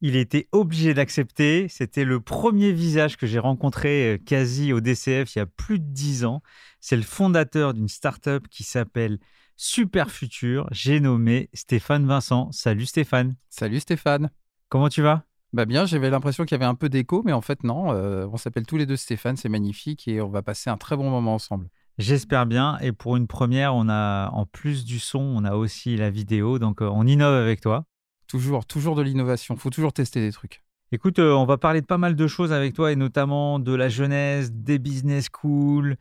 Il était obligé d'accepter. C'était le premier visage que j'ai rencontré euh, quasi au DCF il y a plus de dix ans. C'est le fondateur d'une start-up qui s'appelle Super Futur. J'ai nommé Stéphane Vincent. Salut Stéphane. Salut Stéphane. Comment tu vas? Bah bien, j'avais l'impression qu'il y avait un peu d'écho, mais en fait non, euh, on s'appelle tous les deux Stéphane, c'est magnifique et on va passer un très bon moment ensemble. J'espère bien. Et pour une première, on a en plus du son, on a aussi la vidéo, donc euh, on innove avec toi. Toujours, toujours de l'innovation. Faut toujours tester des trucs. Écoute, euh, on va parler de pas mal de choses avec toi et notamment de la jeunesse, des business schools,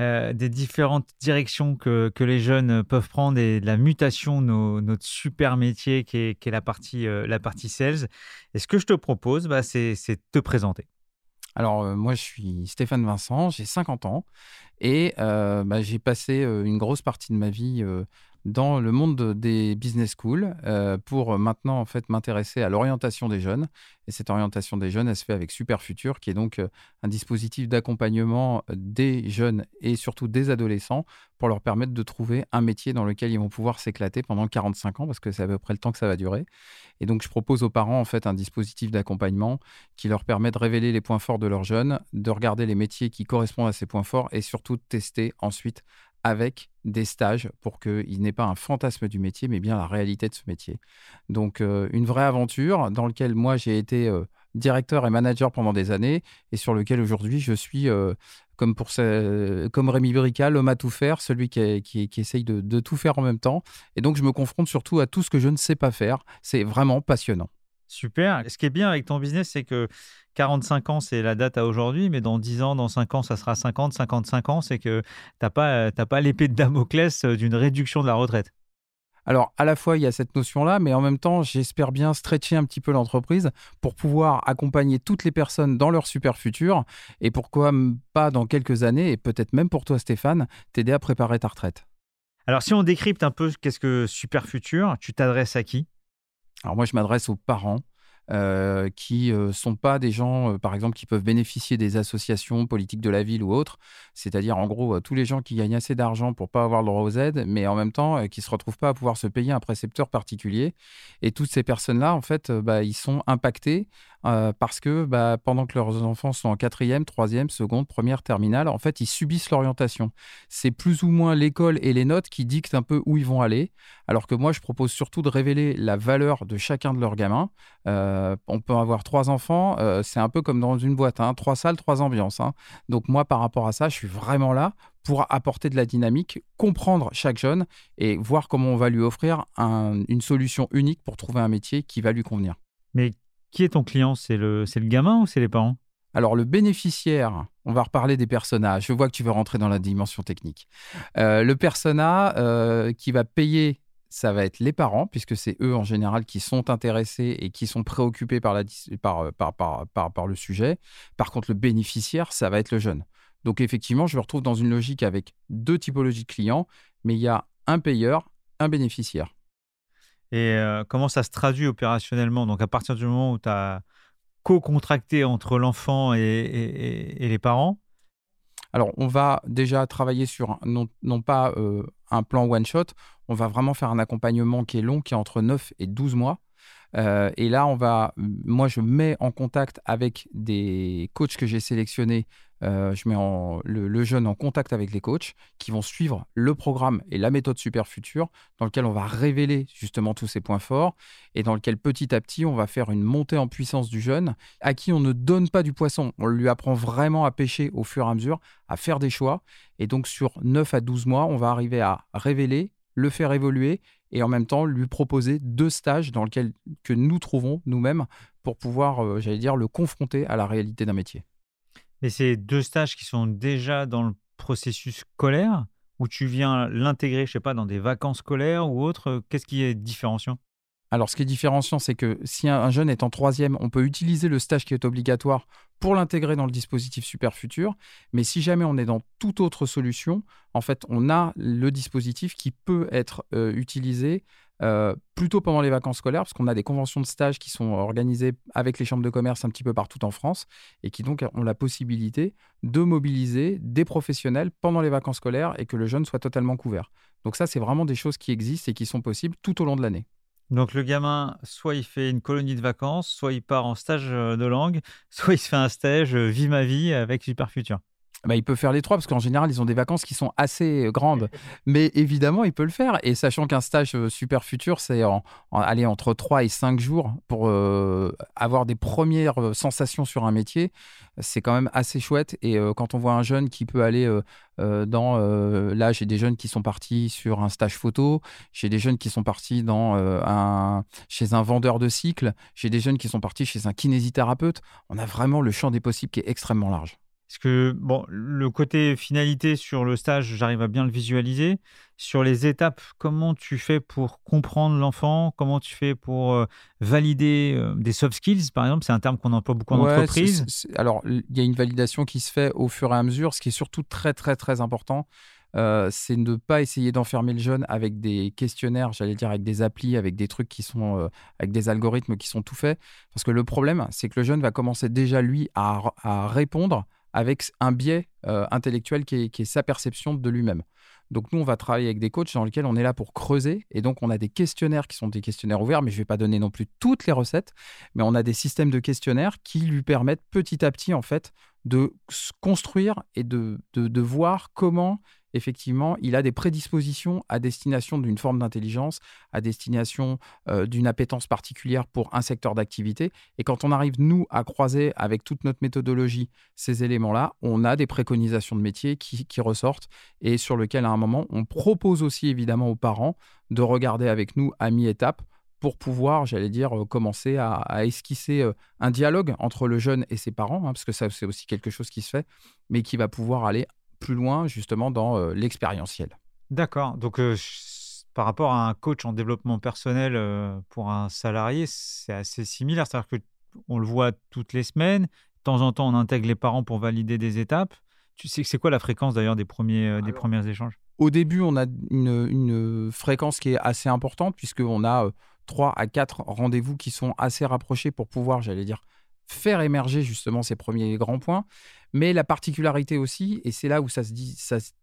euh, des différentes directions que, que, les jeunes peuvent prendre et de la mutation de notre super métier qui est, qui est la, partie, euh, la partie sales. Et ce que je te propose, bah, c'est de te présenter. Alors, moi, je suis Stéphane Vincent, j'ai 50 ans et bah, j'ai passé une grosse partie de ma vie dans le monde des business schools euh, pour maintenant en fait m'intéresser à l'orientation des jeunes. Et cette orientation des jeunes, elle se fait avec Super Futur, qui est donc euh, un dispositif d'accompagnement des jeunes et surtout des adolescents pour leur permettre de trouver un métier dans lequel ils vont pouvoir s'éclater pendant 45 ans, parce que c'est à peu près le temps que ça va durer. Et donc je propose aux parents en fait un dispositif d'accompagnement qui leur permet de révéler les points forts de leurs jeunes, de regarder les métiers qui correspondent à ces points forts et surtout de tester ensuite avec des stages pour qu'il n'ait pas un fantasme du métier, mais bien la réalité de ce métier. Donc, euh, une vraie aventure dans laquelle moi, j'ai été euh, directeur et manager pendant des années et sur lequel aujourd'hui, je suis, euh, comme, pour comme Rémi Brical, l'homme à tout faire, celui qui, qui, essaye de tout faire en même temps. Et donc, je me confronte surtout à tout ce que je ne sais pas faire. C'est vraiment passionnant. Super. Ce qui est bien avec ton business, c'est que 45 ans, c'est la date à aujourd'hui, mais dans 10 ans, dans 5 ans, ça sera 50, 55 ans. C'est que tu n'as pas, pas l'épée de Damoclès euh, d'une réduction de la retraite. Alors, à la fois, il y a cette notion-là, mais en même temps, j'espère bien stretcher un petit peu l'entreprise pour pouvoir accompagner toutes les personnes dans leur super futur et pourquoi pas dans quelques années, et peut-être même pour toi, Stéphane, t'aider à préparer ta retraite. Alors, si on décrypte un peu qu'est-ce que super futur, tu t'adresses à qui? Alors moi, je m'adresse aux parents euh, qui ne euh, sont pas des gens, euh, par exemple, qui peuvent bénéficier des associations politiques de la ville ou autres, c'est-à-dire en gros tous les gens qui gagnent assez d'argent pour pas avoir le droit aux aides, mais en même temps qui se retrouvent pas à pouvoir se payer un précepteur particulier. Et toutes ces personnes-là, en fait, bah, ils sont impactés parce que bah, pendant que leurs enfants sont en quatrième, troisième, seconde, première, terminale, en fait, ils subissent l'orientation. C'est plus ou moins l'école et les notes qui dictent un peu où ils vont aller, alors que moi, je propose surtout de révéler la valeur de chacun de leurs gamins. Euh, on peut avoir trois enfants, euh, c'est un peu comme dans une boîte, hein, trois salles, trois ambiances. Hein. Donc moi, par rapport à ça, je suis vraiment là pour apporter de la dynamique, comprendre chaque jeune et voir comment on va lui offrir une solution unique pour trouver un métier qui va lui convenir. Mais qui est ton client? C'est le, le gamin ou c'est les parents? Alors, le bénéficiaire, on va reparler des personnages. Je vois que tu veux rentrer dans la dimension technique. Euh, le persona euh, qui va payer, ça va être les parents, puisque c'est eux en général qui sont intéressés et qui sont préoccupés par, la, par, par, par, par le sujet. Par contre, le bénéficiaire, ça va être le jeune. Donc, effectivement, je me retrouve dans une logique avec deux typologies de clients, mais il y a un payeur, un bénéficiaire. Et euh, comment ça se traduit opérationnellement? Donc, à partir du moment où tu as co-contracté entre l'enfant et, les parents? Alors, on va déjà travailler sur non, pas euh, un plan one-shot, on va vraiment faire un accompagnement qui est long, qui est entre 9 et 12 mois. Et là, on va, moi, je mets en contact avec des coachs que j'ai sélectionnés euh, je mets le, jeune en contact avec les coachs qui vont suivre le programme et la méthode Super Future dans lequel on va révéler justement tous ses points forts et dans lequel petit à petit on va faire une montée en puissance du jeune à qui on ne donne pas du poisson. On lui apprend vraiment à pêcher au fur et à mesure, à faire des choix. Et donc sur 9 à 12 mois, on va arriver à révéler, le faire évoluer et en même temps lui proposer deux stages dans lesquels que nous trouvons nous-mêmes pour pouvoir, euh, j'allais dire, le confronter à la réalité d'un métier. Mais c'est deux stages qui sont déjà dans le processus scolaire ou tu viens l'intégrer, je sais pas, dans des vacances scolaires ou autre Qu'est-ce qui est différenciant? Alors, ce qui est différenciant, c'est que si un jeune est en troisième, on peut utiliser le stage qui est obligatoire pour l'intégrer dans le dispositif Super Futur. Mais si jamais on est dans toute autre solution, en fait, on a le dispositif qui peut être euh, utilisé euh, plutôt pendant les vacances scolaires, parce qu'on a des conventions de stage qui sont organisées avec les chambres de commerce un petit peu partout en France, et qui donc ont la possibilité de mobiliser des professionnels pendant les vacances scolaires et que le jeune soit totalement couvert. Donc ça, c'est vraiment des choses qui existent et qui sont possibles tout au long de l'année. Donc le gamin, soit il fait une colonie de vacances, soit il part en stage euh, de langue, soit il se fait un stage euh, Vie ma vie avec Super Futur. Bah, il peut faire les trois parce qu'en général, ils ont des vacances qui sont assez euh, grandes. Mais évidemment, il peut le faire. Et sachant qu'un stage euh, super futur, c'est en, aller entre 3 et 5 jours pour euh, avoir des premières sensations sur un métier, c'est quand même assez chouette. Et quand on voit un jeune qui peut aller dans. là, j'ai des jeunes qui sont partis sur un stage photo. J'ai des jeunes qui sont partis dans, un, chez un vendeur de cycle. J'ai des jeunes qui sont partis chez un kinésithérapeute. On a vraiment le champ des possibles qui est extrêmement large. Parce que bon, le côté finalité sur le stage, j'arrive à bien le visualiser. Sur les étapes, comment tu fais pour comprendre l'enfant? Comment tu fais pour euh, valider euh, des soft skills, par exemple? C'est un terme qu'on emploie beaucoup en entreprise. alors, il y a une validation qui se fait au fur et à mesure. Ce qui est surtout très, très, très important, euh, c'est de ne pas essayer d'enfermer le jeune avec des questionnaires, j'allais dire avec des applis, avec des trucs qui sont, avec des algorithmes qui sont tout faits. Parce que le problème, c'est que le jeune va commencer déjà, lui, à, à répondre avec un biais euh, intellectuel qui est, sa perception de lui-même. Donc nous, on va travailler avec des coachs dans lesquels on est là pour creuser. Et donc, on a des questionnaires qui sont des questionnaires ouverts, mais je ne vais pas donner non plus toutes les recettes. Mais on a des systèmes de questionnaires qui lui permettent petit à petit, en fait, de construire et de, de voir comment effectivement, il a des prédispositions à destination d'une forme d'intelligence, à destination euh, d'une appétence particulière pour un secteur d'activité. Et quand on arrive, nous, à croiser avec toute notre méthodologie ces éléments-là, on a des préconisations de métier qui, ressortent et sur lesquelles, à un moment, on propose aussi évidemment aux parents de regarder avec nous à mi-étape pour pouvoir, j'allais dire, euh, commencer à, esquisser euh, un dialogue entre le jeune et ses parents, hein, parce que ça, c'est aussi quelque chose qui se fait, mais qui va pouvoir aller plus loin justement dans euh, l'expérientiel. D'accord. Donc, euh, par rapport à un coach en développement personnel euh, pour un salarié, c'est assez similaire. C'est-à-dire qu'on le voit toutes les semaines. De temps en temps, on intègre les parents pour valider des étapes. Tu sais, c'est quoi la fréquence d'ailleurs des premiers, des premiers échanges? Au début, on a une, une, fréquence qui est assez importante puisqu'on a trois à quatre rendez-vous qui sont assez rapprochés pour pouvoir, j'allais dire, faire émerger justement ces premiers grands points. Mais la particularité aussi, et c'est là où ça se,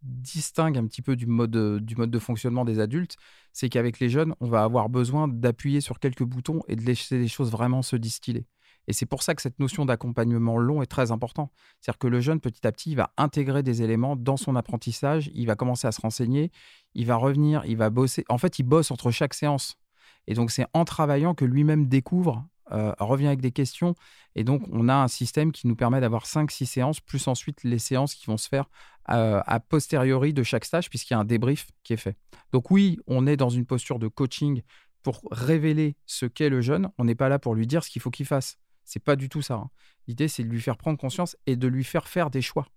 distingue un petit peu du mode, du mode de fonctionnement des adultes, c'est qu'avec les jeunes, on va avoir besoin d'appuyer sur quelques boutons et de laisser les choses vraiment se distiller. Et c'est pour ça que cette notion d'accompagnement long est très important. C'est-à-dire que le jeune, petit à petit, il va intégrer des éléments dans son apprentissage, il va commencer à se renseigner, il va revenir, il va bosser. En fait, il bosse entre chaque séance. Et donc, c'est en travaillant que lui-même découvre euh, revient avec des questions. Et donc, on a un système qui nous permet d'avoir 5-6 séances, plus ensuite les séances qui vont se faire euh, a posteriori de chaque stage, puisqu'il y a un débrief qui est fait. Donc oui, on est dans une posture de coaching pour révéler ce qu'est le jeune. On n'est pas là pour lui dire ce qu'il faut qu'il fasse. C'est pas du tout ça. Hein. L'idée, c'est de lui faire prendre conscience et de lui faire faire des choix.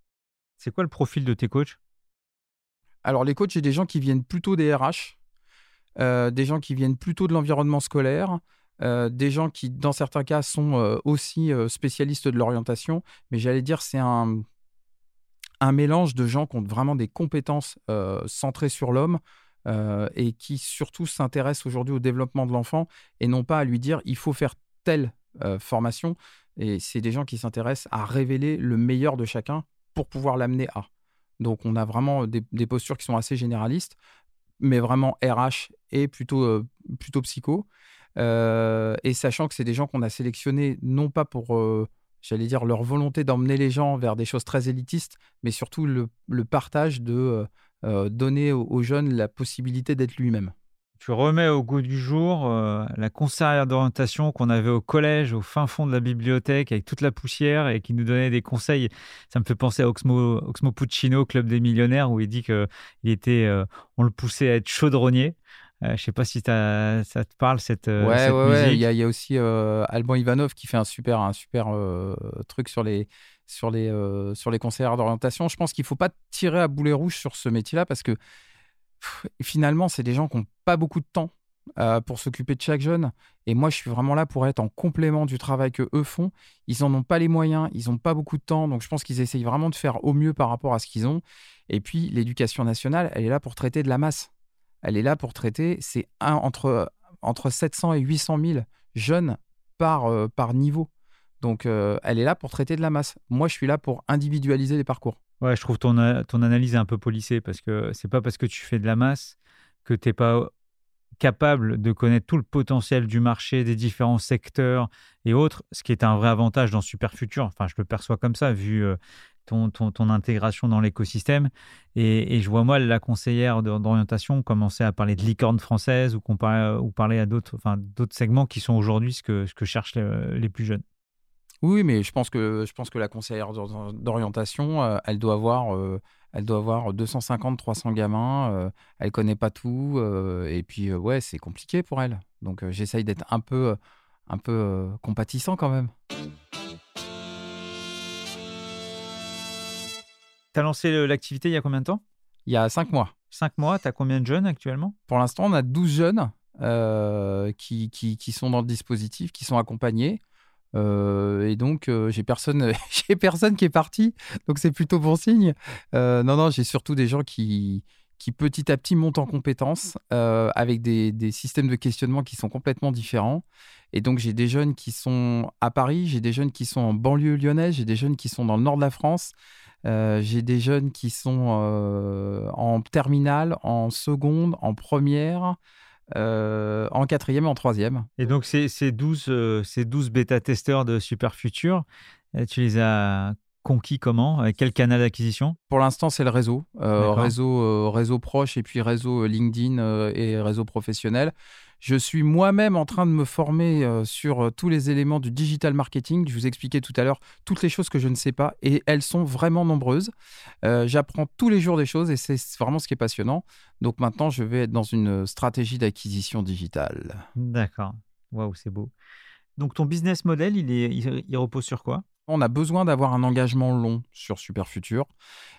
C'est quoi le profil de tes coachs? Alors, les coachs, j'ai des gens qui viennent plutôt des RH, euh, des gens qui viennent plutôt de l'environnement scolaire, euh, des gens qui, dans certains cas, sont euh, aussi euh, spécialistes de l'orientation, mais j'allais dire c'est un, un mélange de gens qui ont vraiment des compétences centrées sur l'homme et qui surtout s'intéressent aujourd'hui au développement de l'enfant et non pas à lui dire il faut faire telle formation. Et c'est des gens qui s'intéressent à révéler le meilleur de chacun pour pouvoir l'amener à. Donc on a vraiment des, des, postures qui sont assez généralistes, mais vraiment RH et plutôt, plutôt psycho. Et sachant que c'est des gens qu'on a sélectionnés non pas pour j'allais dire, leur volonté d'emmener les gens vers des choses très élitistes, mais surtout le, partage de donner aux, jeunes la possibilité d'être lui-même tu remets au goût du jour euh, la conseillère d'orientation qu'on avait au collège, au fin fond de la bibliothèque, avec toute la poussière et qui nous donnait des conseils. Ça me fait penser à Oxmo, Oxmo Puccino, Club des millionnaires, où il dit que il était, euh, on le poussait à être chaudronnier. Euh, je ne sais pas si ça te parle cette, ouais, ouais, Ouais, il y, a, il y a aussi Alban Ivanov qui fait un super, un super truc sur les, sur les, sur les conseillères d'orientation. Je pense qu'il ne faut pas tirer à boulet rouge sur ce métier-là parce que finalement, c'est des gens qui n'ont pas beaucoup de temps euh, pour s'occuper de chaque jeune. Et moi, je suis vraiment là pour être en complément du travail que eux font. Ils n'en ont pas les moyens, ils n'ont pas beaucoup de temps. Donc, je pense qu'ils essayent vraiment de faire au mieux par rapport à ce qu'ils ont. Et puis, l'éducation nationale, elle est là pour traiter de la masse. Elle est là pour traiter, c'est entre, entre 700 et 800 000 jeunes par, euh, par niveau. Donc, euh, elle est là pour traiter de la masse. Moi, je suis là pour individualiser les parcours. Ouais, je trouve ton, ton analyse un peu polissée parce que c'est pas parce que tu fais de la masse que tu n'es pas capable de connaître tout le potentiel du marché, des différents secteurs et autres, ce qui est un vrai avantage dans Superfutur. Enfin, je le perçois comme ça, vu euh, ton, ton, intégration dans l'écosystème. Et, je vois moi la conseillère d'orientation commencer à parler de licorne française ou, comparer, ou parler à d'autres enfin, segments qui sont aujourd'hui ce que, ce que cherchent les plus jeunes. Oui, mais je pense que, je pense que la conseillère d'orientation, euh, elle doit avoir, euh, elle doit avoir 250, 300 gamins. Elle euh, elle connaît pas tout. et puis, ouais, c'est compliqué pour elle. Donc, j'essaye d'être un peu, un peu compatissant quand même. Tu as lancé l'activité il y a combien de temps? Il y a 5 mois. 5 mois, tu as combien de jeunes actuellement? Pour l'instant, on a 12 jeunes qui, qui, qui, sont dans le dispositif, qui sont accompagnés. Euh, et donc, euh, j'ai personne, j'ai personne qui est parti, donc c'est plutôt bon signe. Euh, non, non, j'ai surtout des gens qui, qui petit à petit montent en compétences avec des, des, systèmes de questionnement qui sont complètement différents. Et donc, j'ai des jeunes qui sont à Paris, j'ai des jeunes qui sont en banlieue lyonnaise, j'ai des jeunes qui sont dans le nord de la France, j'ai des jeunes qui sont en terminale, en seconde, en première. Euh, en quatrième et en troisième. Et donc, ces, ces 12, euh, ces 12 bêta-testeurs de Super Future, euh, tu les as conquis comment Avec quel canal d'acquisition? Pour l'instant, c'est le réseau. réseau, réseau proche et puis réseau LinkedIn et réseau professionnel. Je suis moi-même en train de me former euh, sur euh, tous les éléments du digital marketing. Je vous expliquais tout à l'heure toutes les choses que je ne sais pas et elles sont vraiment nombreuses. Euh, j'apprends tous les jours des choses et c'est vraiment ce qui est passionnant. Donc maintenant, je vais être dans une stratégie d'acquisition digitale. D'accord. Waouh, c'est beau. Donc ton business model, il, est, il, repose sur quoi? On a besoin d'avoir un engagement long sur Super Futur.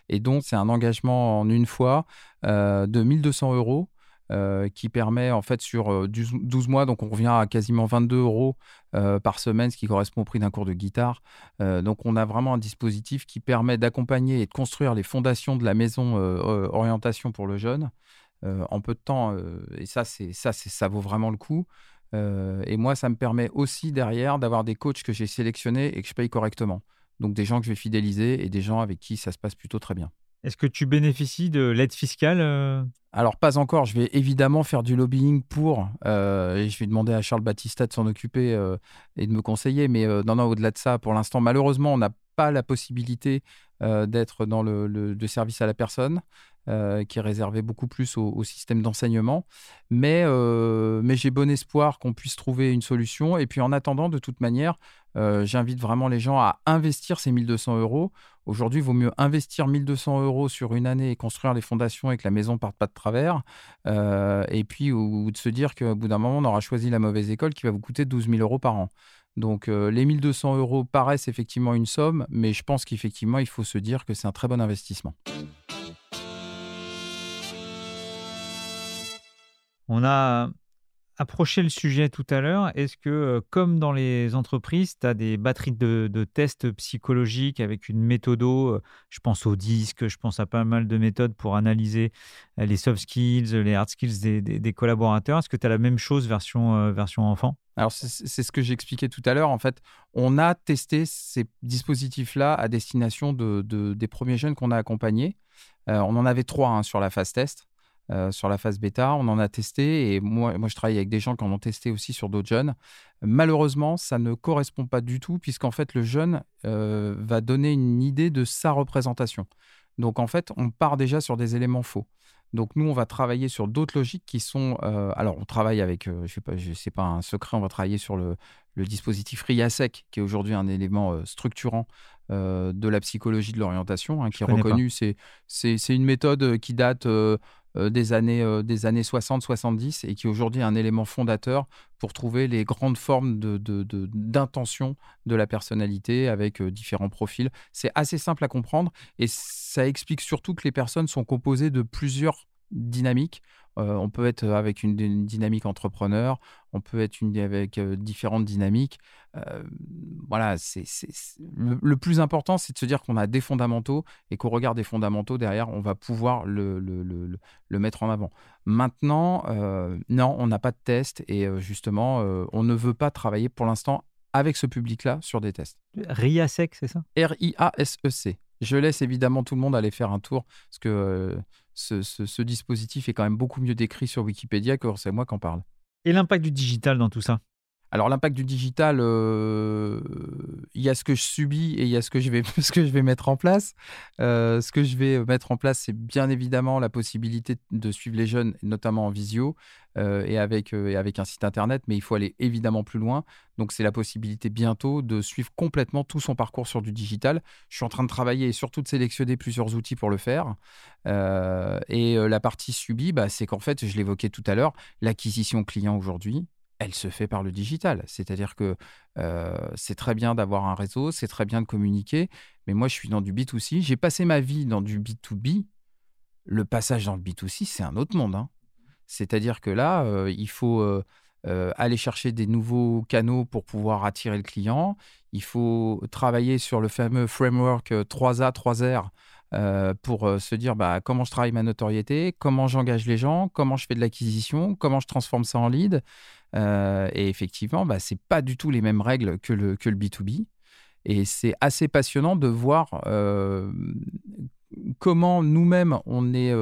Et donc, c'est un engagement en une fois de 1200 euros euh, qui permet en fait sur 12 euh, mois, donc on revient à quasiment 22 euros euh, par semaine, ce qui correspond au prix d'un cours de guitare. donc on a vraiment un dispositif qui permet d'accompagner et de construire les fondations de la maison orientation pour le jeune en peu de temps. et ça, c'est ça, ça vaut vraiment le coup. Et moi, ça me permet aussi derrière d'avoir des coachs que j'ai sélectionnés et que je paye correctement. Donc des gens que je vais fidéliser et des gens avec qui ça se passe plutôt très bien. Est-ce que tu bénéficies de l'aide fiscale euh? Alors, pas encore. Je vais évidemment faire du lobbying pour, euh, et je vais demander à Charles Battista de s'en occuper euh, et de me conseiller. Mais non, non, au-delà de ça, pour l'instant, malheureusement, on n'a pas la possibilité d'être dans le, service à la personne. Qui est réservé beaucoup plus au, système d'enseignement. Mais, mais j'ai bon espoir qu'on puisse trouver une solution. Et puis en attendant, de toute manière, j'invite vraiment les gens à investir ces 1200 euros Aujourd'hui, il vaut mieux investir 1200 euros sur une année et construire les fondations et que la maison parte pas de travers. Euh, et puis, ou, de se dire qu'au bout d'un moment, on aura choisi la mauvaise école qui va vous coûter 12 000 euros par an. Donc, euh, les 1200 euros paraissent effectivement une somme, mais je pense qu'effectivement, il faut se dire que c'est un très bon investissement. On a approcher le sujet tout à l'heure. Est-ce que, euh, comme dans les entreprises, tu as des batteries de, tests psychologiques avec une méthode euh, Je pense au disque, je pense à pas mal de méthodes pour analyser euh, les soft skills, les hard skills des, collaborateurs? Est-ce que tu as la même chose version, version enfant? Alors, c'est ce que j'expliquais tout à l'heure. En fait, on a testé ces dispositifs-là à destination de, des premiers jeunes qu'on a accompagnés. on en avait trois hein, sur la phase test. Sur la phase bêta. On en a testé et moi, moi, je travaille avec des gens qui en ont testé aussi sur d'autres jeunes. Malheureusement, ça ne correspond pas du tout puisqu'en fait, le jeune va donner une idée de sa représentation. Donc en fait, on part déjà sur des éléments faux. Donc nous, on va travailler sur d'autres logiques qui sont... alors, on travaille avec, je sais pas, sais pas un secret, on va travailler sur le, le dispositif RIASEC, qui est aujourd'hui un élément structurant de la psychologie de l'orientation, hein, qui est reconnu. C'est une méthode qui date des années, des années 60-70 et qui aujourd'hui est un élément fondateur pour trouver les grandes formes d'intention de, de, la personnalité avec différents profils. C'est assez simple à comprendre et ça explique surtout que les personnes sont composées de plusieurs dynamiques on peut être avec une, dynamique entrepreneur, on peut être une, avec différentes dynamiques. voilà, c'est, le, plus important, c'est de se dire qu'on a des fondamentaux et qu'au regard des fondamentaux, derrière, on va pouvoir le, le, mettre en avant. Maintenant, non, on n'a pas de test et justement, on ne veut pas travailler pour l'instant avec ce public-là sur des tests. RIASEC, c'est ça? R-I-A-S-E-C. Je laisse évidemment tout le monde aller faire un tour parce que ce, dispositif est quand même beaucoup mieux décrit sur Wikipédia que c'est moi qui en parle. Et l'impact du digital dans tout ça? Alors l'impact du digital, euh, il y a ce que je subis et il y a ce que je vais, ce que je vais mettre en place. Euh, ce que je vais mettre en place, c'est bien évidemment la possibilité de suivre les jeunes, notamment en visio euh, et, avec, avec un site internet, mais il faut aller évidemment plus loin. Donc c'est la possibilité bientôt de suivre complètement tout son parcours sur du digital. Je suis en train de travailler et surtout de sélectionner plusieurs outils pour le faire. et la partie subie, bah, c'est qu'en fait, je l'évoquais tout à l'heure, l'acquisition client aujourd'hui, elle se fait par le digital. C'est-à-dire que c'est très bien d'avoir un réseau, c'est très bien de communiquer, mais moi je suis dans du B2C. J'ai passé ma vie dans du B2B. Le passage dans le B2C, c'est un autre monde. Hein. C'est-à-dire que là, il faut aller chercher des nouveaux canaux pour pouvoir attirer le client. Il faut travailler sur le fameux framework 3A, 3R euh, pour euh, se dire bah, comment je travaille ma notoriété, comment j'engage les gens, comment je fais de l'acquisition, comment je transforme ça en lead. Euh, et effectivement, bah, ce n'est pas du tout les mêmes règles que le, que le B2B. Et c'est assez passionnant de voir comment nous-mêmes on est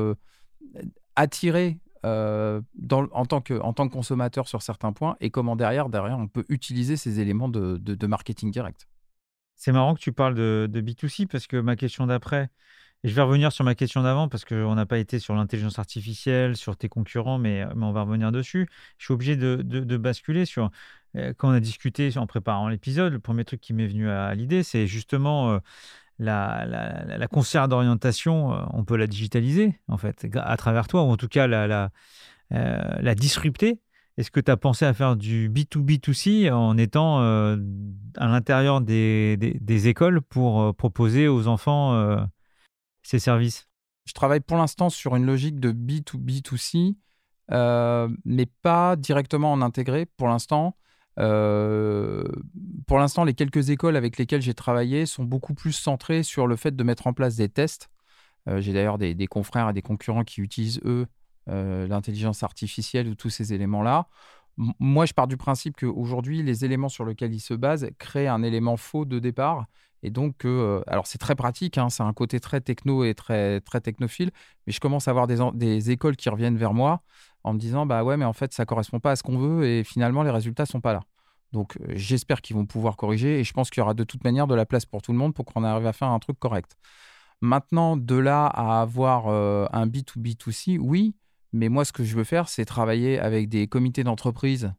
attiré dans, en, tant que, en tant que consommateur sur certains points et comment derrière, derrière on peut utiliser ces éléments de, de, marketing direct. C'est marrant que tu parles de, de, B2C parce que ma question d'après, et je vais revenir sur ma question d'avant parce qu'on n'a pas été sur l'intelligence artificielle, sur tes concurrents, mais, mais, on va revenir dessus. Je suis obligé de, basculer sur. Euh, quand on a discuté en préparant l'épisode, le premier truc qui m'est venu à, l'idée, c'est justement euh, la, la, la, conseillère d'orientation. Euh, on peut la digitaliser, en fait, à travers toi, ou en tout cas la, la, disrupter. Est-ce que tu as pensé à faire du B2B2C en étant à l'intérieur des, des, écoles pour proposer aux enfants ces services? Je travaille pour l'instant sur une logique de B2B2C, euh, mais pas directement en intégré pour l'instant. Euh, pour l'instant, les quelques écoles avec lesquelles j'ai travaillé sont beaucoup plus centrées sur le fait de mettre en place des tests. Euh, j'ai d'ailleurs des, confrères et des concurrents qui utilisent, eux, l'intelligence artificielle ou tous ces éléments-là. moi, je pars du principe qu'aujourd'hui, les éléments sur lesquels ils se basent créent un élément faux de départ et donc, euh, alors c'est très pratique, hein, c'est un côté très techno et très, très technophile, mais je commence à avoir des, écoles qui reviennent vers moi en me disant bah ouais, mais en fait, ça correspond pas à ce qu'on veut et finalement, les résultats sont pas là. Donc, euh, j'espère qu'ils vont pouvoir corriger et je pense qu'il y aura de toute manière de la place pour tout le monde pour qu'on arrive à faire un truc correct. Maintenant, de là à avoir euh, un B2B2C, oui, mais moi, ce que je veux faire, c'est travailler avec des comités d'entreprise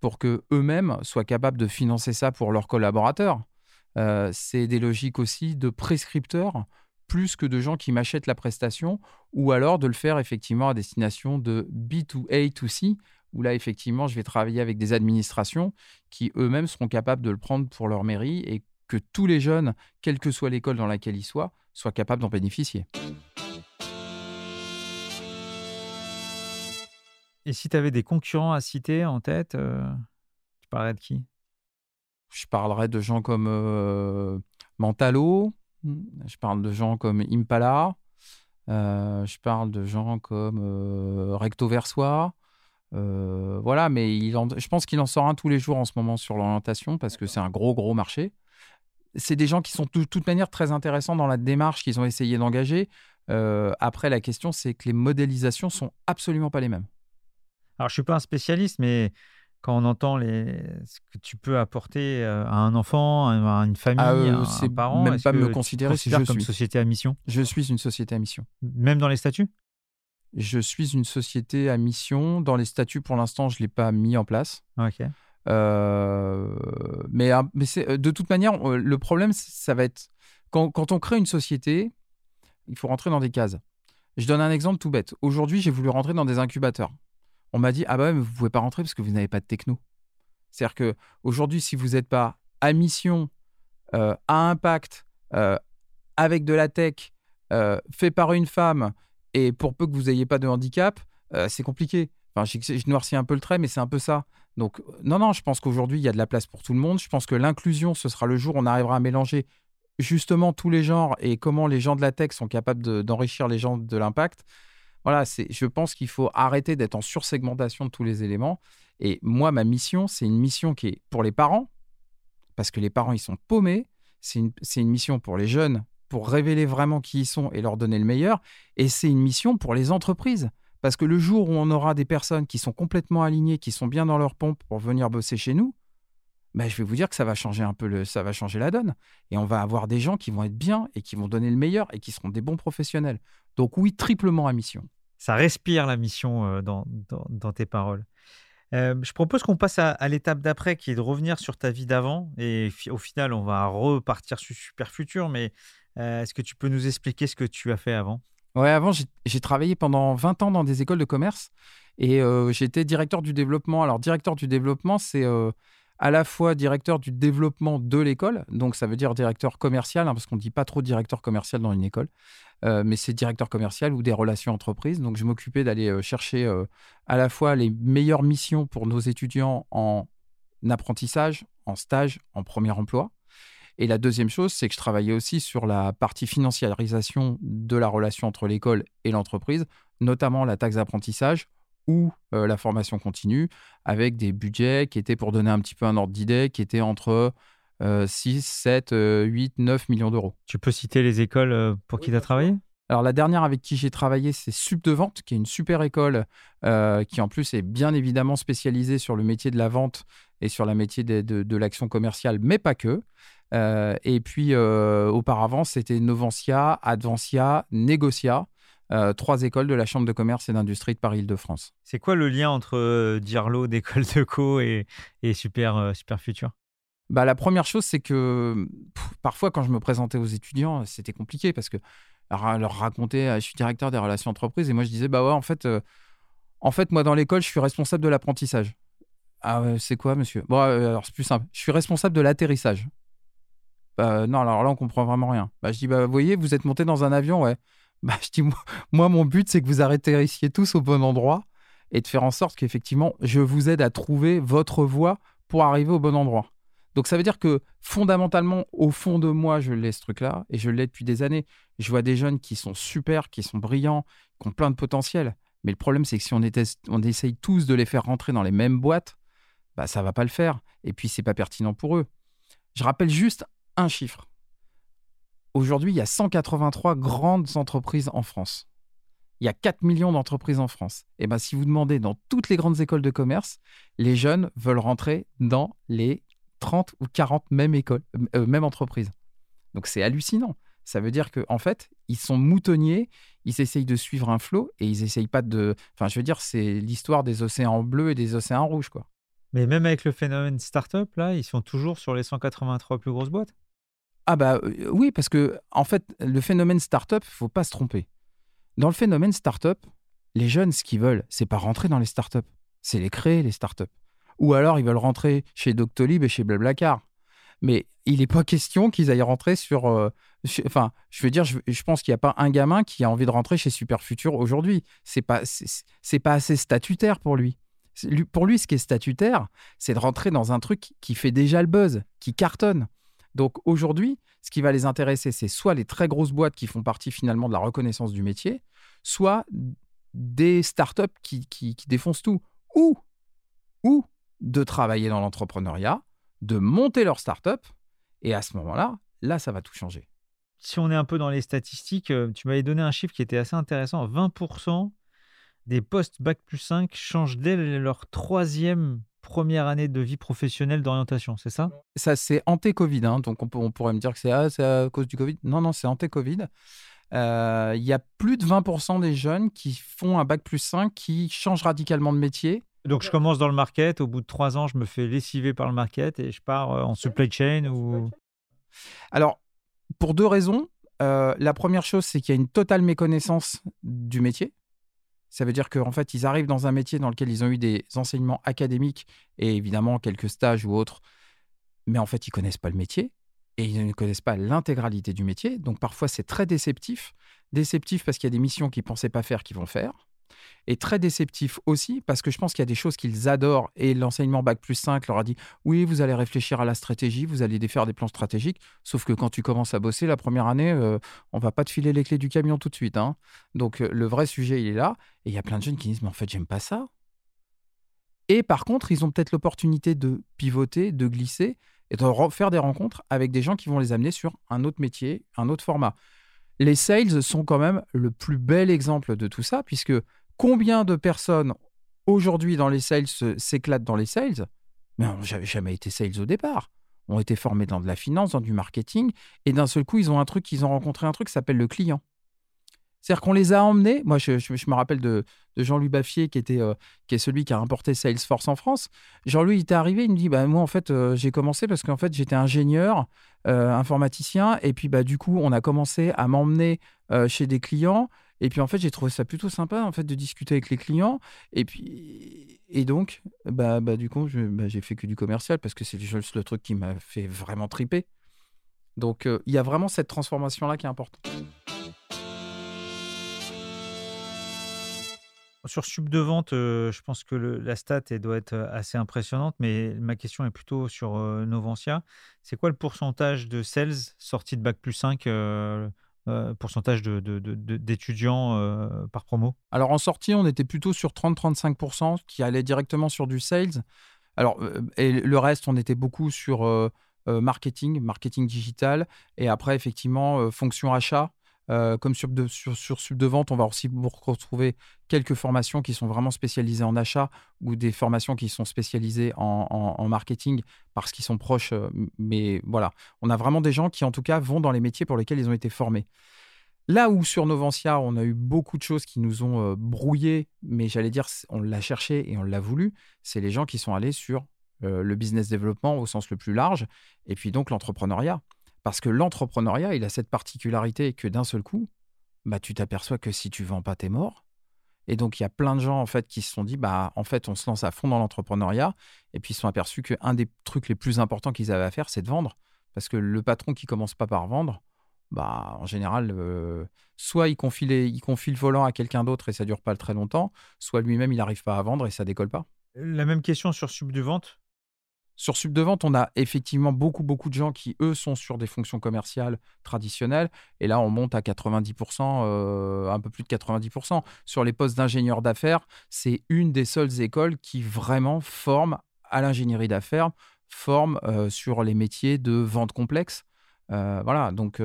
pour que eux-mêmes soient capables de financer ça pour leurs collaborateurs. Euh, c'est des logiques aussi de prescripteurs plus que de gens qui m'achètent la prestation, ou alors de le faire effectivement à destination de B2A to C, où là effectivement je vais travailler avec des administrations qui eux-mêmes seront capables de le prendre pour leur mairie et que tous les jeunes, quelle que soit l'école dans laquelle ils soient, soient capables d'en bénéficier. Et si tu avais des concurrents à citer en tête, euh, tu parlerais de qui? Je parlerai de gens comme euh, Mantalo, je parle de gens comme Impala, euh, je parle de gens comme euh, Recto Versois. voilà, mais je pense qu'il en sort un tous les jours en ce moment sur l'orientation parce que c'est un gros, gros marché. C'est des gens qui sont de toute manière très intéressants dans la démarche qu'ils ont essayé d'engager. Après, la question, c'est que les modélisations sont absolument pas les mêmes. Alors, je suis pas un spécialiste, mais quand on entend les... ce que tu peux apporter euh, à un enfant, à une famille, Ah, euh, à un parent, même pas que me considérer si je comme suis. société à mission, Je suis une société à mission. même dans les statuts? Je suis une société à mission. Dans les statuts, pour l'instant, je ne l'ai pas mis en place. Ok. Euh, mais euh, mais c'est- de toute manière, euh, le problème, ça va être quand, quand on crée une société, il faut rentrer dans des cases. Je donne un exemple tout bête. Aujourd'hui, j'ai voulu rentrer dans des incubateurs. On m'a dit ah bah ouais, mais vous pouvez pas rentrer parce que vous n'avez pas de techno. C'est-à-dire que aujourd'hui, si vous n'êtes pas à mission, euh, à impact, euh, avec de la tech, euh, fait par une femme, et pour peu que vous n'ayez pas de handicap, c'est compliqué. Enfin, je, noircis un peu le trait, mais c'est un peu ça. Donc, non, non, je pense qu'aujourd'hui, il y a de la place pour tout le monde. Je pense que l'inclusion, ce sera le jour où on arrivera à mélanger justement tous les genres et comment les gens de la tech sont capables de- d'enrichir les gens de l'impact. Voilà, je pense qu'il faut arrêter d'être en sursegmentation de tous les éléments. Et moi, ma mission, c'est une mission qui est pour les parents, parce que les parents, ils sont paumés. C'est une, une mission pour les jeunes, pour révéler vraiment qui ils sont et leur donner le meilleur. Et c'est une mission pour les entreprises. Parce que le jour où on aura des personnes qui sont complètement alignées, qui sont bien dans leur pompe pour venir bosser chez nous, ben, je vais vous dire que ça va changer un peu le, ça va changer la donne. Et on va avoir des gens qui vont être bien et qui vont donner le meilleur et qui seront des bons professionnels. Donc oui, triplement à mission. Ça respire la mission euh, dans, dans, dans tes paroles. Euh, je propose qu'on passe à, à l'étape d'après, qui est de revenir sur ta vie d'avant. Et fi- au final, on va repartir sur Super Futur. Mais euh, est-ce que tu peux nous expliquer ce que tu as fait avant? Ouais, avant, j'ai travaillé pendant 20 ans dans des écoles de commerce et euh, j'étais directeur du développement. Alors, directeur du développement, c'est euh, à la fois directeur du développement de l'école, donc ça veut dire directeur commercial, hein, parce qu'on ne dit pas trop directeur commercial dans une école, euh, mais c'est directeur commercial ou des relations entreprises. Donc, je m'occupais d'aller euh, chercher euh, à la fois les meilleures missions pour nos étudiants en apprentissage, en stage, en premier emploi. Et la deuxième chose, c'est que je travaillais aussi sur la partie financiarisation de la relation entre l'école et l'entreprise, notamment la taxe d'apprentissage ou la formation continue, avec des budgets qui étaient, pour donner un petit peu un ordre d'idée, qui étaient entre 6, 7, euh, 8, 9 millions d'euros. Tu peux citer les écoles euh, pour qui tu as travaillé? Alors la dernière avec qui j'ai travaillé, c'est Sub de Vente, qui est une super école euh, qui en plus est bien évidemment spécialisée sur le métier de la vente et sur le métier de, de- de l'action commerciale, mais pas que. Euh, et puis euh, auparavant, c'était Novantia, Advancia, Negocia, euh, trois écoles de la Chambre de commerce et d'industrie de Paris-Île-de-France. C'est quoi le lien entre euh, Dirlo d'école de co et, et Super, euh, Super Futur Bah, la première chose, c'est que parfois, quand je me présentais aux étudiants, c'était compliqué parce que leur raconter, euh, je suis directeur des relations entreprises, et moi je disais, bah ouais, en fait, euh, en fait, moi dans l'école, je suis responsable de l'apprentissage. Ah c'est quoi, monsieur? Bon, euh, alors c'est plus simple. Je suis responsable de l'atterrissage. Bah, non, alors là, on comprend vraiment rien. Bah, je dis, bah, vous voyez, vous êtes monté dans un avion, ouais. Bah, je dis, moi, moi, mon but, c'est que vous atterrissiez tous au bon endroit et de faire en sorte qu'effectivement, je vous aide à trouver votre voie pour arriver au bon endroit. Donc ça veut dire que fondamentalement, au fond de moi, je l'ai ce truc-là et je l'ai depuis des années. Je vois des jeunes qui sont super, qui sont brillants, qui ont plein de potentiel. Mais le problème, c'est que si on, on essaye tous de les faire rentrer dans les mêmes boîtes, bah, ça va pas le faire. Et puis, c'est pas pertinent pour eux. Je rappelle juste un chiffre. Aujourd'hui, il y a 183 grandes entreprises en France. Il y a 4 millions d'entreprises en France. Et ben, si vous demandez dans toutes les grandes écoles de commerce, les jeunes veulent rentrer dans les 30 ou 40 mêmes écoles, euh, mêmes entreprises. Donc c'est hallucinant. Ça veut dire qu'en en fait, ils sont moutonniers, ils essayent de suivre un flot et ils essayent pas de. Enfin, je veux dire, c'est l'histoire des océans bleus et des océans rouges, quoi. Mais même avec le phénomène startup, là, ils sont toujours sur les 183 plus grosses boîtes? Ah bah euh, oui, parce que en fait, le phénomène startup, faut pas se tromper. Dans le phénomène startup, les jeunes, ce qu'ils veulent, c'est pas rentrer dans les startups, c'est les créer les startups. Ou alors ils veulent rentrer chez Doctolib et chez Blablacar. Mais il n'est pas question qu'ils aillent rentrer sur. euh, Enfin, je veux dire, je, pense qu'il n'y a pas un gamin qui a envie de rentrer chez Superfutur aujourd'hui. C'est pas, c'est pas assez statutaire pour lui- Pour lui, ce qui est statutaire, c'est de rentrer dans un truc qui fait déjà le buzz, qui cartonne. Donc aujourd'hui, ce qui va les intéresser, c'est soit les très grosses boîtes qui font partie finalement de la reconnaissance du métier, soit des startups qui, qui, qui défoncent tout, ou, ou de travailler dans l'entrepreneuriat, de monter leur startup, et à ce moment-là, là, ça va tout changer. si on est un peu dans les statistiques, euh, tu m'avais donné un chiffre qui était assez intéressant. 20% des postes Bac plus 5 changent dès leur troisième première année de vie professionnelle d'orientation, c'est ça? Ça, c'est anté-Covid. Hein, donc, on, pourrait me dire que c'est ah, à cause du Covid? Non, non, c'est anté-Covid. Euh, il y a plus de 20% des jeunes qui font un Bac plus 5 qui changent radicalement de métier. Donc, je commence dans le market. Au bout de trois ans, je me fais lessiver par le market et je pars euh, en supply chain ou... Alors, pour deux raisons. Euh, la première chose, c'est qu'il y a une totale méconnaissance du métier. Ça veut dire qu'en fait, ils arrivent dans un métier dans lequel ils ont eu des enseignements académiques et évidemment quelques stages ou autres, mais en fait, ils connaissent pas le métier et ils ne connaissent pas l'intégralité du métier. Donc parfois, c'est très déceptif. Déceptif parce qu'il y a des missions qu'ils ne pensaient pas faire qu'ils vont faire et très déceptif aussi parce que je pense qu'il y a des choses qu'ils adorent et l'enseignement Bac plus 5 leur a dit oui, vous allez réfléchir à la stratégie, vous allez faire des plans stratégiques, sauf que quand tu commences à bosser la première année, on euh, on va pas te filer les clés du camion tout de suite. Hein. Donc euh, le vrai sujet, il est là et il y a plein de jeunes qui disent mais en fait, j'aime pas ça. Et par contre, ils ont peut-être l'opportunité de pivoter, de glisser et de faire des rencontres avec des gens qui vont les amener sur un autre métier, un autre format. Les sales sont quand même le plus bel exemple de tout ça, puisque combien de personnes aujourd'hui dans les sales s'éclatent dans les sales, mais n'ont jamais été sales au départ. Ont été formés dans de la finance, dans du marketing, et d'un seul coup, ils ont un truc, ils ont rencontré un truc qui s'appelle le client. C'est-à-dire qu'on les a emmenés. Moi, je, me rappelle de, Jean-Louis Baffier, qui, était, euh, qui est celui qui a importé Salesforce en France. Jean-Louis, il était arrivé, il me dit bah, Moi, en fait, euh, j'ai commencé parce qu'en fait, j'étais ingénieur, euh, informaticien. Et puis, bah, du coup, on a commencé à m'emmener chez des clients. Et puis en fait, j'ai trouvé ça plutôt sympa en fait de discuter avec les clients. Et puis et donc, bah, bah du coup, bah, j'ai fait que du commercial parce que c'est le truc qui m'a fait vraiment triper. Donc il y a vraiment cette transformation là qui est importante. Sur sub de vente, euh, je pense que la stat elle doit être assez impressionnante, mais ma question est plutôt sur euh. C'est quoi le pourcentage de sales sortis de Bac plus 5 euh, pourcentage d'étudiants par promo? Alors en sortie, on était plutôt sur 30-35% qui allait directement sur du sales. Alors, euh, et le reste, on était beaucoup sur euh, marketing, marketing digital, et après, effectivement, fonction achat. Euh, comme sur, de, sur, sur de vente, on va aussi retrouver quelques formations qui sont vraiment spécialisées en achat ou des formations qui sont spécialisées en, marketing parce qu'ils sont proches. Euh, mais voilà, on a vraiment des gens qui, en tout cas, vont dans les métiers pour lesquels ils ont été formés. Là où sur Novantia, on a eu beaucoup de choses qui nous ont euh, brouillé, mais j'allais dire, on l'a cherché et on l'a voulu, c'est les gens qui sont allés sur le business développement au sens le plus large, et puis donc l'entrepreneuriat. Parce que l'entrepreneuriat, il a cette particularité que d'un seul coup, bah, tu t'aperçois que si tu vends pas, t'es mort. Et donc, il y a plein de gens en fait qui se sont dit, bah, en fait, on se lance à fond dans l'entrepreneuriat. Et puis, ils se sont aperçus qu'un des trucs les plus importants qu'ils avaient à faire, c'est de vendre. Parce que le patron qui commence pas par vendre, bah, en général, euh, soit il confie, le volant à quelqu'un d'autre et ça dure pas très longtemps, soit lui-même, il n'arrive pas à vendre et ça décolle pas. La même question sur Sub de vente. Sur Sub de vente, on a effectivement beaucoup, beaucoup de gens qui, eux, sont sur des fonctions commerciales traditionnelles. Et là, on monte à 90%, euh, un peu plus de 90%. Sur les postes d'ingénieur d'affaires, c'est une des seules écoles qui vraiment forme à l'ingénierie d'affaires, forme euh, sur les métiers de vente complexe. Euh, voilà, donc.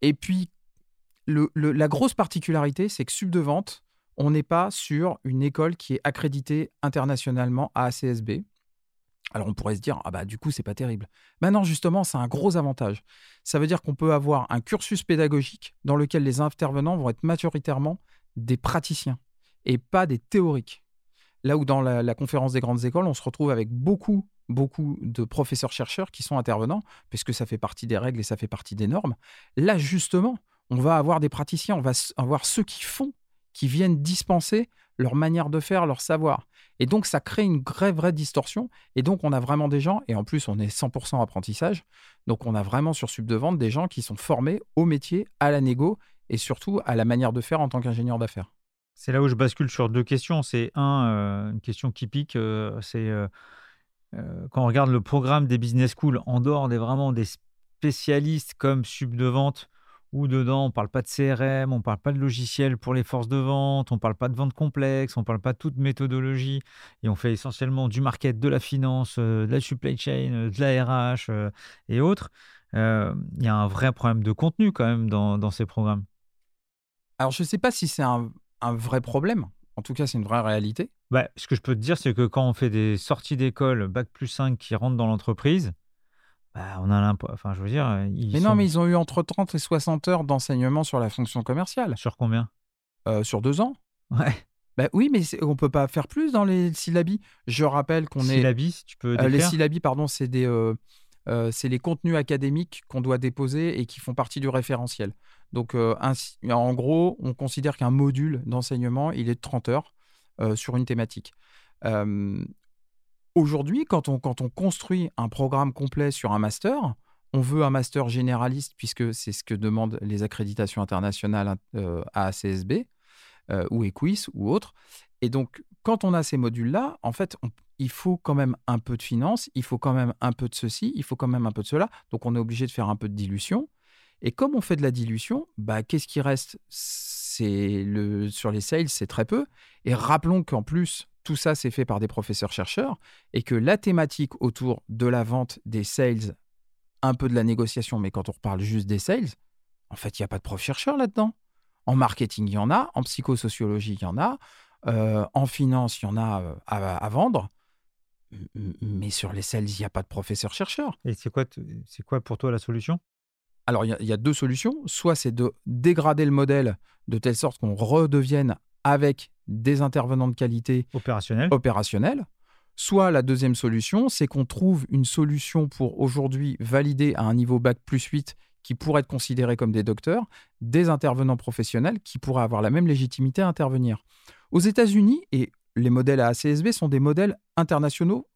et puis, la grosse particularité, c'est que Sub de vente, on n'est pas sur une école qui est accréditée internationalement à ACSB. Alors on pourrait se dire, ah bah du coup, c'est pas terrible. Maintenant, non, justement, c'est un gros avantage. Ça veut dire qu'on peut avoir un cursus pédagogique dans lequel les intervenants vont être majoritairement des praticiens et pas des théoriques. Là où dans la, conférence des grandes écoles, on se retrouve avec beaucoup, beaucoup de professeurs-chercheurs qui sont intervenants, puisque ça fait partie des règles et ça fait partie des normes. Là, justement, on va avoir des praticiens, on va avoir ceux qui font, qui viennent dispenser leur manière de faire, leur savoir. Et donc, ça crée une vraie, vraie distorsion. Et donc, on a vraiment des gens, et en plus, on est 100% apprentissage. Donc, on a vraiment sur Sub de Vente des gens qui sont formés au métier, à la négo, et surtout à la manière de faire en tant qu'ingénieur d'affaires. C'est là où je bascule sur deux questions. C'est un, euh, une question qui pique, euh, c'est euh, quand on regarde le programme des business schools, en dehors des vraiment des spécialistes comme Sub de Vente, où dedans, on ne parle pas de CRM, on ne parle pas de logiciel pour les forces de vente, on ne parle pas de vente complexe, on ne parle pas de toute méthodologie, et on fait essentiellement du market, de la finance, euh, de la supply chain, euh, de la RH euh, et autres. il y a un vrai problème de contenu quand même dans, dans ces programmes. Alors, je ne sais pas si c'est un, un, vrai problème. En tout cas, c'est une vraie réalité. Bah, ce que je peux te dire, c'est que quand on fait des sorties d'école, bac plus 5 qui rentrent dans l'entreprise, bah, on a l'impression. Enfin, je veux dire. mais non, mais ils ont eu entre 30 et 60 heures d'enseignement sur la fonction commerciale. Sur combien? Euh, Sur deux ans. Ouais. Bah oui, mais on peut pas faire plus dans les syllabies. Je rappelle qu'on est. Syllabies, tu peux. Euh, les syllabies, pardon, c'est des. Euh, c'est les contenus académiques qu'on doit déposer et qui font partie du référentiel. Donc, en gros, on considère qu'un module d'enseignement, il est de 30 heures sur une thématique. Aujourd'hui, quand on, construit un programme complet sur un master, on veut un master généraliste puisque c'est ce que demandent les accréditations internationales euh, à ACSB euh, ou EQUIS ou autres. Et donc, quand on a ces modules-là, en fait, il faut quand même un peu de finance, il faut quand même un peu de ceci, il faut quand même un peu de cela. Donc, on est obligé de faire un peu de dilution. Et comme on fait de la dilution, bah, qu'est-ce qui reste? C'est le sur les sales, c'est très peu. Et rappelons qu'en plus, tout ça, c'est fait par des professeurs-chercheurs et que la thématique autour de la vente des sales, un peu de la négociation, mais quand on parle juste des sales, en fait, il n'y a pas de prof-chercheur là-dedans. En marketing, il y en a. En psychosociologie, il y en a. Euh, en finance, il y en a euh, à, vendre. Mais sur les sales, il n'y a pas de professeur-chercheur. Et c'est quoi, c'est quoi pour toi la solution? Alors, il y, a deux solutions. Soit c'est de dégrader le modèle de telle sorte qu'on redevienne avec des intervenants de qualité opérationnels. Soit la deuxième solution, c'est qu'on trouve une solution pour aujourd'hui valider à un niveau bac plus 8 qui pourrait être considéré comme des docteurs, des intervenants professionnels qui pourraient avoir la même légitimité à intervenir. Aux États-Unis, et les modèles à ACSB sont des modèles internationaux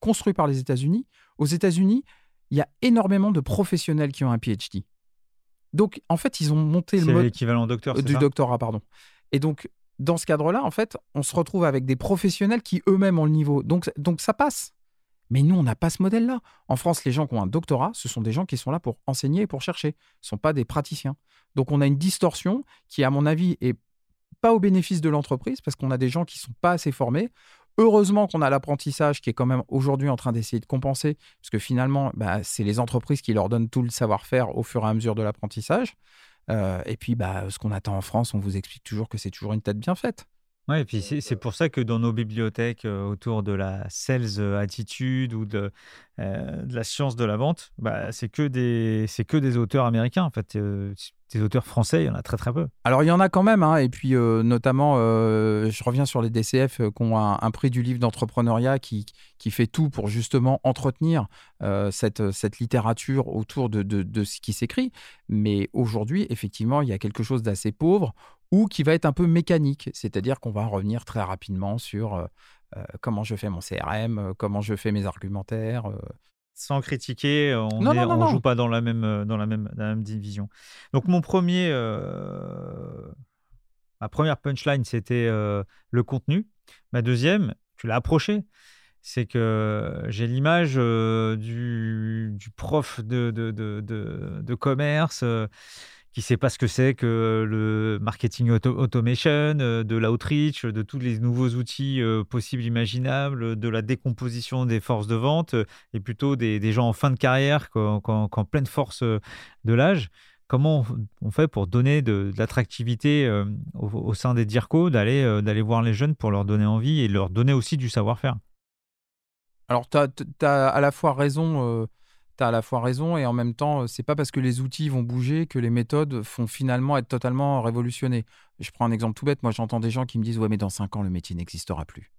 construits par les États-Unis, aux États-Unis, il y a énormément de professionnels qui ont un PhD. Donc, en fait, ils ont monté le mode. l'équivalent docteur, du doctorat, pardon. Et donc, dans ce cadre-là, en fait, on se retrouve avec des professionnels qui eux-mêmes ont le niveau. Donc, donc ça passe. Mais nous, on n'a pas ce modèle-là. En France, les gens qui ont un doctorat, ce sont des gens qui sont là pour enseigner et pour chercher. Ce ne sont pas des praticiens. Donc, on a une distorsion qui, à mon avis, est pas au bénéfice de l'entreprise parce qu'on a des gens qui ne sont pas assez formés. Heureusement qu'on a l'apprentissage qui est quand même aujourd'hui en train d'essayer de compenser, parce que finalement, bah, c'est les entreprises qui leur donnent tout le savoir-faire au fur et à mesure de l'apprentissage. Euh, et puis, bah, ce qu'on attend en France, on vous explique toujours que c'est toujours une tête bien faite. Ouais, et puis c'est pour ça que dans nos bibliothèques euh, autour de la sales attitude ou de, euh, la science de la vente, bah, c'est que des que des auteurs américains en fait des auteurs français, il y en a très très peu. Alors il y en a quand même, hein, et puis euh, notamment, euh, je reviens sur les DCF euh, qui ont un, prix du livre d'entrepreneuriat qui, qui fait tout pour justement entretenir cette, cette littérature autour de, de, ce qui s'écrit. Mais aujourd'hui, effectivement, il y a quelque chose d'assez pauvre ou qui va être un peu mécanique, c'est-à-dire qu'on va revenir très rapidement sur comment je fais mon CRM, comment je fais mes argumentaires sans critiquer, on ne joue pas dans la même, euh, dans la même, dans la même division. Donc mon premier, euh, ma première punchline, c'était euh, le contenu. Ma deuxième, tu l'as approché, c'est que j'ai l'image du, du, prof de, de, de, de commerce qui sait pas ce que c'est que le marketing automation, euh, de l'outreach, de tous les nouveaux outils euh, possibles, imaginables, de la décomposition des forces de vente, euh, et plutôt des, gens en fin de carrière, qu'en pleine force de l'âge. Comment on fait pour donner de, l'attractivité au, sein des DIRCO, d'aller d'aller voir les jeunes pour leur donner envie et leur donner aussi du savoir-faire? Alors, tu as, à la fois raison à la fois raison et en même temps, c'est pas parce que les outils vont bouger que les méthodes font finalement être totalement révolutionnées. Je prends un exemple tout bête. Moi, j'entends des gens qui me disent Ouais, mais dans 5 ans, le métier n'existera plus.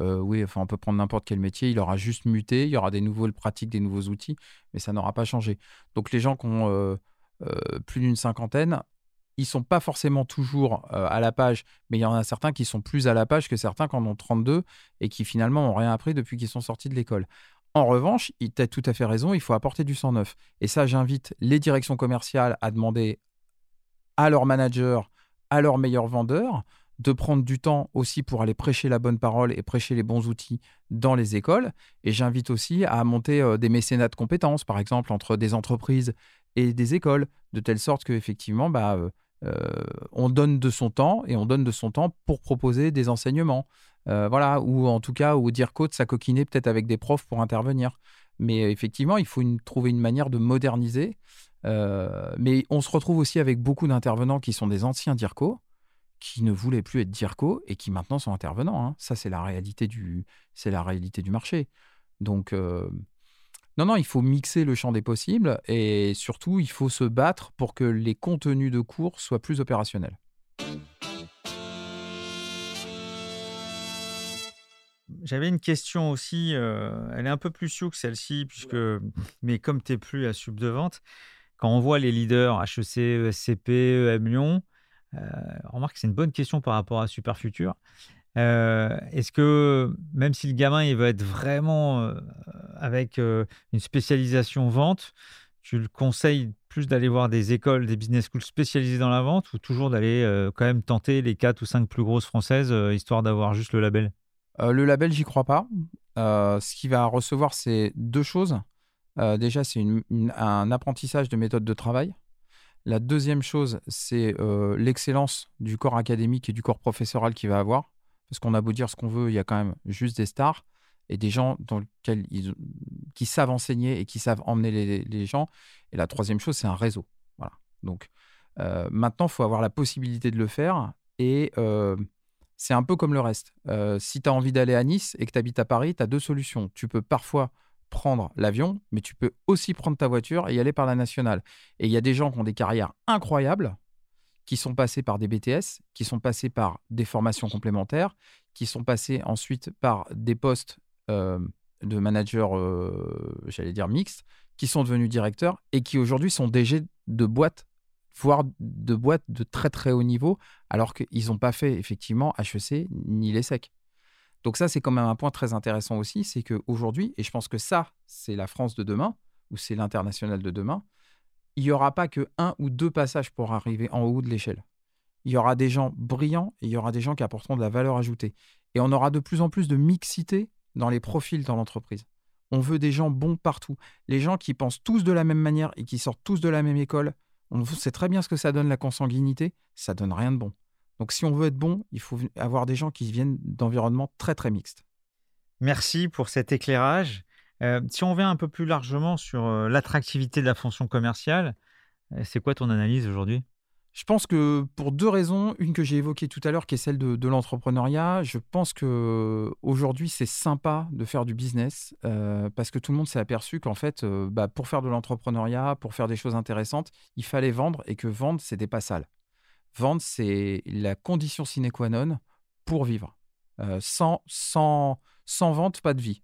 Euh, oui, enfin, on peut prendre n'importe quel métier, il aura juste muté, il y aura des nouvelles pratiques, des nouveaux outils, mais ça n'aura pas changé. Donc, les gens qui ont euh, euh, plus d'une cinquantaine, ils sont pas forcément toujours à la page, mais il y en a certains qui sont plus à la page que certains qui en ont 32 et qui finalement n'ont rien appris depuis qu'ils sont sortis de l'école. En revanche, tu as tout à fait raison, il faut apporter du sang neuf. Et ça, j'invite les directions commerciales à demander à leurs managers, à leurs meilleurs vendeurs, de prendre du temps aussi pour aller prêcher la bonne parole et prêcher les bons outils dans les écoles. Et j'invite aussi à monter euh, des mécénats de compétences, par exemple, entre des entreprises et des écoles, de telle sorte qu'effectivement, bah, euh, euh, on donne de son temps et on donne de son temps pour proposer des enseignements. Euh, voilà, ou en tout cas, ou dire code, ça coquiner peut-être avec des profs pour intervenir. Mais effectivement, il faut trouver une manière de moderniser. mais on se retrouve aussi avec beaucoup d'intervenants qui sont des anciens DIRCO, qui ne voulaient plus être DIRCO et qui maintenant sont intervenants. Hein. Ça, c'est la réalité du, la réalité du marché. Donc, euh, non, non, il faut mixer le champ des possibles et surtout, il faut se battre pour que les contenus de cours soient plus opérationnels. J'avais une question aussi, euh, elle est un peu plus que celle-ci, mais comme tu n'es plus à sub de vente, quand on voit les leaders HEC, ESCP, EM Lyon, euh, remarque, c'est une bonne question par rapport à Super Futur. Euh, est-ce que même si le gamin il veut être vraiment euh, avec une spécialisation vente, tu le conseilles plus d'aller voir des écoles, des business schools spécialisées dans la vente ou toujours d'aller quand même tenter les 4 ou 5 plus grosses françaises histoire d'avoir juste le label? Le label, j'y crois pas. ce qu'il va recevoir, c'est deux choses. déjà, c'est un apprentissage de méthode de travail. La deuxième chose, c'est euh, l'excellence du corps académique et du corps professoral qu'il va avoir. Parce qu'on a beau dire ce qu'on veut, il y a quand même juste des stars et des gens dans lesquels qui savent enseigner et qui savent emmener les, gens. Et la troisième chose, c'est un réseau. Voilà. Donc euh, maintenant, il faut avoir la possibilité de le faire. Et euh, c'est un peu comme le reste. si tu as envie d'aller à Nice et que tu habites à Paris, tu as deux solutions. Tu peux parfois prendre l'avion, mais tu peux aussi prendre ta voiture et y aller par la nationale. Et il y a des gens qui ont des carrières incroyables, qui sont passés par des BTS, qui sont passés par des formations complémentaires, qui sont passés ensuite par des postes de manager, j'allais dire mixtes, qui sont devenus directeurs et qui aujourd'hui sont DG de boîtes, voire de boîtes de très très haut niveau, alors qu'ils n'ont pas fait effectivement HEC ni les SEC. Donc ça, c'est quand même un point très intéressant aussi, c'est qu'aujourd'hui, et je pense que ça, c'est la France de demain, ou c'est l'international de demain, il n'y aura pas que un ou deux passages pour arriver en haut de l'échelle. Il y aura des gens brillants et il y aura des gens qui apporteront de la valeur ajoutée. Et on aura de plus en plus de mixité dans les profils dans l'entreprise. On veut des gens bons partout. Les gens qui pensent tous de la même manière et qui sortent tous de la même école, on sait très bien ce que ça donne la consanguinité, ça donne rien de bon. Donc si on veut être bon, il faut avoir des gens qui viennent d'environnements très très mixtes. Merci pour cet éclairage. Euh, si on vient un peu plus largement sur euh, l'attractivité de la fonction commerciale, euh, c'est quoi ton analyse aujourd'hui? Je pense que pour deux raisons, une que j'ai évoquée tout à l'heure, qui est celle de, l'entrepreneuriat, je pense que aujourd'hui c'est sympa de faire du business parce que tout le monde s'est aperçu qu'en fait, bah, pour faire de l'entrepreneuriat, pour faire des choses intéressantes, il fallait vendre et que vendre c'était pas sale. Vendre, c'est la condition sine qua non pour vivre. Sans, sans, sans vente, pas de vie.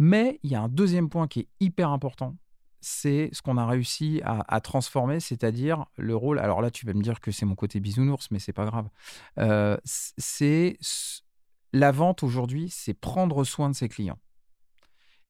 Mais il y a un deuxième point qui est hyper important, c'est ce qu'on a réussi à, transformer, c'est-à-dire le rôle. Alors là, tu vas me dire que c'est mon côté bisounours, mais c'est pas grave. Euh, c'est la vente aujourd'hui, c'est prendre soin de ses clients.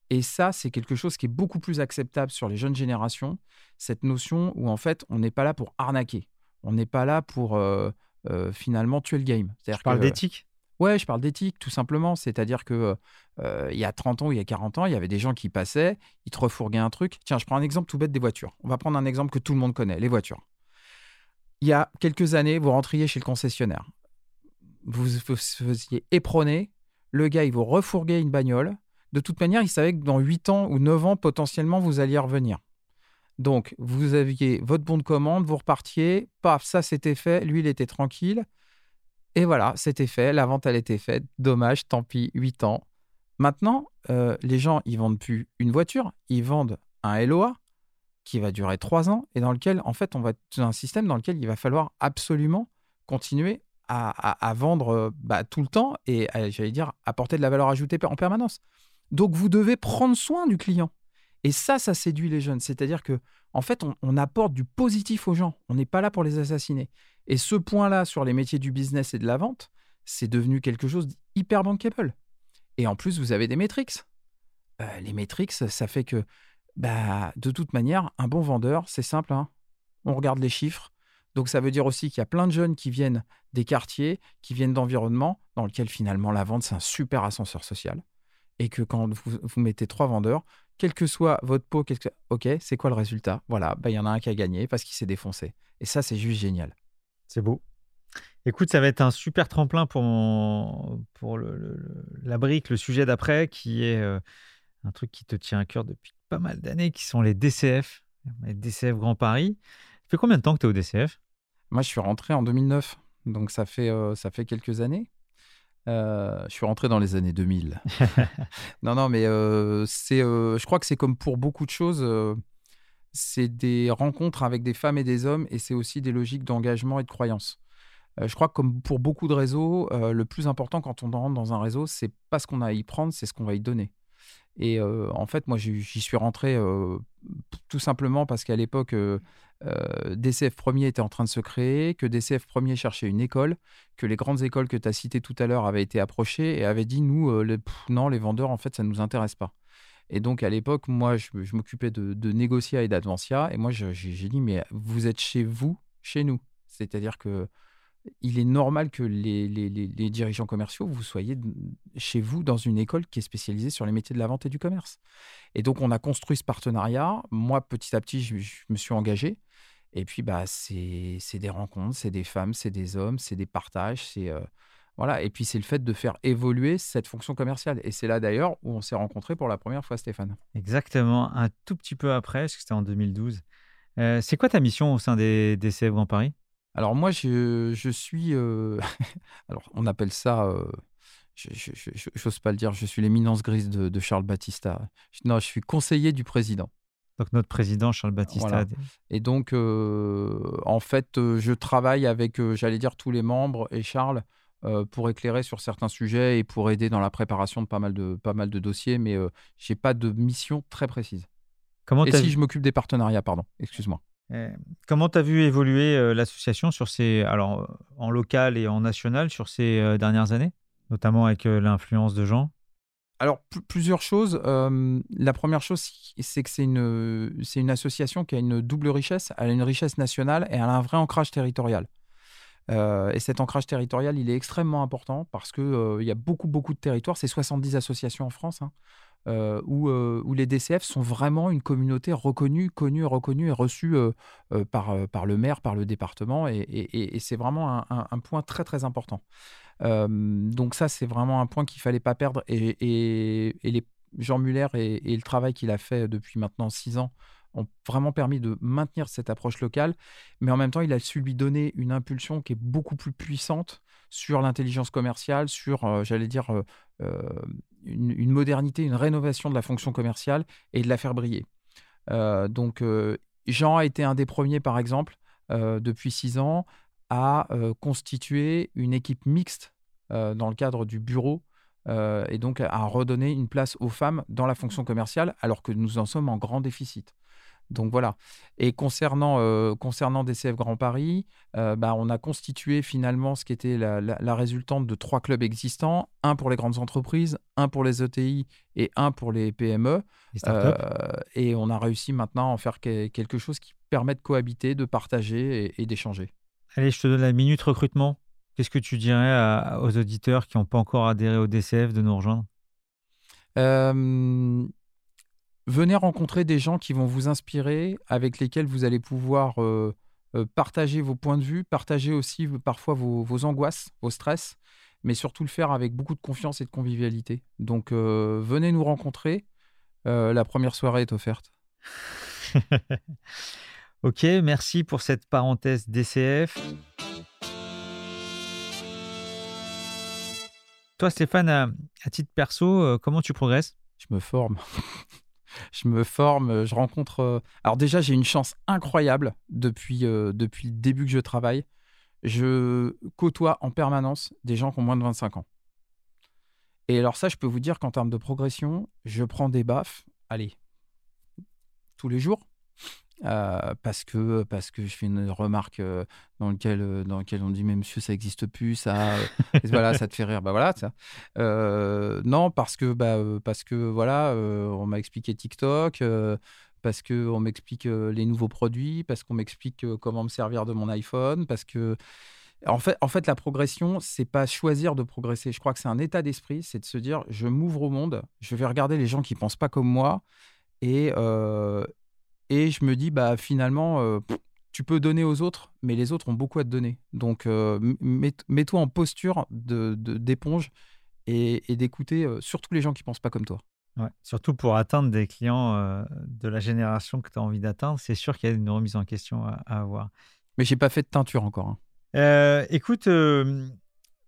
Et ça, c'est quelque chose qui est beaucoup plus acceptable sur les jeunes générations. Cette notion où en fait, on n'est pas là pour arnaquer. On n'est pas là pour euh, euh, finalement tuer le game. Tu parles d'éthique? Ouais, je parle d'éthique, tout simplement. C'est-à-dire que il y a 30 ans ou il y a 40 ans, il y avait des gens qui passaient, ils te refourguaient un truc. Tiens, je prends un exemple tout bête des voitures. On va prendre un exemple que tout le monde connaît, les voitures. Il y a quelques années, vous rentriez chez le concessionnaire. Vous vous faisiez éperonner. Le gars, il vous refourguait une bagnole. De toute manière, il savait que dans 8 ans ou 9 ans, potentiellement, vous alliez revenir. Donc, vous aviez votre bon de commande, vous repartiez, paf, ça c'était fait, lui il était tranquille. Et voilà, c'était fait, la vente elle était faite. Dommage, tant pis, 8 ans. Maintenant, euh, les gens, ils vendent plus une voiture, ils vendent un LOA qui va durer 3 ans et dans lequel, en fait, on va être dans un système dans lequel il va falloir absolument continuer à, vendre euh, bah, tout le temps et, j'allais dire, apporter de la valeur ajoutée en permanence. Donc, vous devez prendre soin du client. Et ça, ça séduit les jeunes. C'est-à-dire que, en fait, on, apporte du positif aux gens. On n'est pas là pour les assassiner. Et ce point-là sur les métiers du business et de la vente, c'est devenu quelque chose d'hyper bankable. Et en plus, vous avez des métriques. Euh, les métriques, ça fait que, bah, de toute manière, un bon vendeur, c'est simple. Hein. on regarde les chiffres. Donc ça veut dire aussi qu'il y a plein de jeunes qui viennent des quartiers, qui viennent d'environnements dans lesquels finalement la vente, c'est un super ascenseur social. Et que quand vous mettez trois vendeurs, quel que soit votre pot, ok, c'est quoi le résultat? Voilà, bah, il y en a un qui a gagné parce qu'il s'est défoncé. Et ça, c'est juste génial. C'est beau. Écoute, ça va être un super tremplin pour, pour le, la brique, le sujet d'après, qui est euh, un truc qui te tient à cœur depuis pas mal d'années, qui sont les DCF, les DCF Grand Paris. Ça fait combien de temps que tu es au DCF Moi, je suis rentré en 2009, donc ça fait, ça fait quelques années. je suis rentré dans les années 2000. non, non, mais c'est, je crois que c'est comme pour beaucoup de choses c'est des rencontres avec des femmes et des hommes et c'est aussi des logiques d'engagement et de croyance. Euh, je crois que comme pour beaucoup de réseaux, euh, le plus important quand on rentre dans un réseau, c'est pas ce qu'on a à y prendre, c'est ce qu'on va y donner. Et euh, en fait, moi, j'y suis rentré tout simplement parce qu'à l'époque, DCF Premier était en train de se créer, que DCF Premier cherchait une école, que les grandes écoles que tu as citées tout à l'heure avaient été approchées et avaient dit, nous, non, les vendeurs, en fait, ça ne nous intéresse pas. Et donc, à l'époque, moi, je, m'occupais de, de Negotia et d'Advancia. Et moi, j'ai dit, mais vous êtes chez vous, chez nous. C'est-à-dire que il est normal que les, dirigeants commerciaux, vous soyez chez vous dans une école qui est spécialisée sur les métiers de la vente et du commerce. Et donc, on a construit ce partenariat. Moi, petit à petit, je, me suis engagé. Et puis, bah, c'est des rencontres, c'est des femmes, c'est des hommes, c'est des partages, c'est... Euh, voilà, et puis c'est le fait de faire évoluer cette fonction commerciale. Et c'est là d'ailleurs où on s'est rencontrés pour la première fois, Stéphane. Exactement, un tout petit peu après, parce que c'était en 2012. Euh, c'est quoi ta mission au sein des, des CF Grand Paris? Alors moi, je, je suis... Euh, alors on appelle ça... Euh... Je n'ose pas le dire, je suis l'éminence grise de, Charles Battista. Non, je suis conseiller du président. Donc notre président Charles Battista. Et donc, euh, en fait, je travaille avec, j'allais dire, tous les membres et Charles euh, pour éclairer sur certains sujets et pour aider dans la préparation de pas mal de, pas mal de dossiers, mais euh, je n'ai pas de mission très précise. Comment et si je m'occupe des partenariats, pardon, excuse-moi. Eh, comment tu as vu évoluer euh, l'association sur ces, alors en local et en national sur ces dernières années, notamment avec l'influence de gens? Alors, plusieurs choses. la première chose, c'est que c'est une, c'est une association qui a une double richesse. Elle a une richesse nationale et elle a un vrai ancrage territorial. Euh, et cet ancrage territorial, il est extrêmement important parce qu'il euh, y a beaucoup, beaucoup de territoires, c'est 70 associations en France, hein, euh, où, où, les DCF sont vraiment une communauté reconnue, connue, reconnue et reçue par, le maire, par le département. Et, c'est vraiment un, point très, très important. donc ça, c'est vraiment un point qu'il ne fallait pas perdre. Et, Jean Muller et, le travail qu'il a fait depuis maintenant six ans ont vraiment permis de maintenir cette approche locale, mais en même temps, il a su lui donner une impulsion qui est beaucoup plus puissante sur l'intelligence commerciale, sur, euh, j'allais dire, euh, euh, une, modernité, une rénovation de la fonction commerciale et de la faire briller. donc, Jean a été un des premiers, par exemple, depuis six ans, à constituer une équipe mixte dans le cadre du bureau et donc à redonner une place aux femmes dans la fonction commerciale, alors que nous en sommes en grand déficit. Donc voilà. Et concernant, euh, concernant DCF Grand Paris, euh, bah, on a constitué finalement ce qui était la, résultante de trois clubs existants, un pour les grandes entreprises, un pour les ETI et un pour les PME. Euh, et on a réussi maintenant à en faire quelque chose qui permet de cohabiter, de partager et, d'échanger. Allez, je te donne la minute recrutement. Qu'est-ce que tu dirais aux auditeurs qui n'ont pas encore adhéré au DCF de nous rejoindre? Venez rencontrer des gens qui vont vous inspirer, avec lesquels vous allez pouvoir euh, euh, partager vos points de vue, partager aussi parfois vos, angoisses, vos stress, mais surtout le faire avec beaucoup de confiance et de convivialité. Donc euh, venez nous rencontrer. la première soirée est offerte. ok, merci pour cette parenthèse DCF. Toi, Stéphane, à titre perso, comment tu progresses? Je me forme. je me forme, je rencontre. Euh, alors déjà, j'ai une chance incroyable depuis, euh, depuis le début que je travaille. Je côtoie en permanence des gens qui ont moins de 25 ans. Et alors ça, je peux vous dire qu'en termes de progression, je prends des baffes, allez, tous les jours. Euh, parce que parce que je fais une remarque euh, dans lequel euh, dans lequel on dit mais monsieur ça existe plus ça voilà ça te fait rire bah voilà ça non parce que bah parce que voilà on m'a expliqué TikTok parce que on m'explique les nouveaux produits parce qu'on m'explique comment me servir de mon iPhone parce que en fait, en fait, la progression, c'est pas choisir de progresser. Je crois que c'est un état d'esprit, c'est de se dire, je m'ouvre au monde, je vais regarder les gens qui pensent pas comme moi, et, et je me dis, bah, finalement, euh, tu peux donner aux autres, mais les autres ont beaucoup à te donner. Donc, euh, mets-toi en posture d'éponge de, d'éponge et, d'écouter euh, surtout les gens qui pensent pas comme toi. surtout pour atteindre des clients euh, de la génération que tu as envie d'atteindre, c'est sûr qu'il y a une remise en question à, avoir. Mais j'ai pas fait de teinture encore. Hein. Euh, écoute, euh,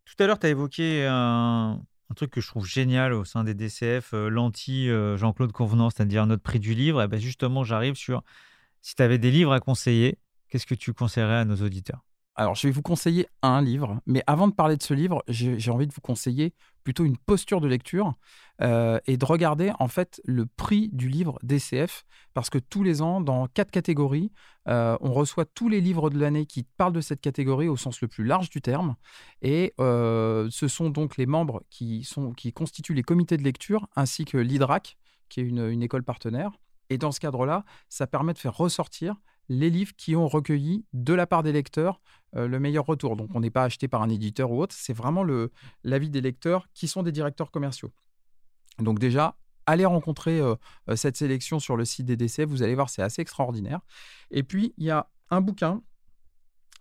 tout à l'heure, tu as évoqué un, truc que je trouve génial au sein des DCF, l'anti Jean-Claude Convenance, c'est-à-dire notre prix du livre. Et ben justement, j'arrive sur si tu avais des livres à conseiller, qu'est-ce que tu conseillerais à nos auditeurs? Alors, je vais vous conseiller un livre, mais avant de parler de ce livre, j'ai envie de vous conseiller plutôt une posture de lecture euh, et de regarder en fait le prix du livre DCF, parce que tous les ans, dans quatre catégories, euh, on reçoit tous les livres de l'année qui parlent de cette catégorie au sens le plus large du terme, et euh, ce sont donc les membres qui, sont, qui constituent les comités de lecture, ainsi que l'IDRAC, qui est une école partenaire. Et dans ce cadre-là, ça permet de faire ressortir les livres qui ont recueilli de la part des lecteurs euh, le meilleur retour. Donc on n'est pas acheté par un éditeur ou autre, c'est vraiment l'avis des lecteurs qui sont des directeurs commerciaux. Donc déjà, allez rencontrer euh, euh, cette sélection sur le site des DCF, vous allez voir, c'est assez extraordinaire. Et puis, il y a un bouquin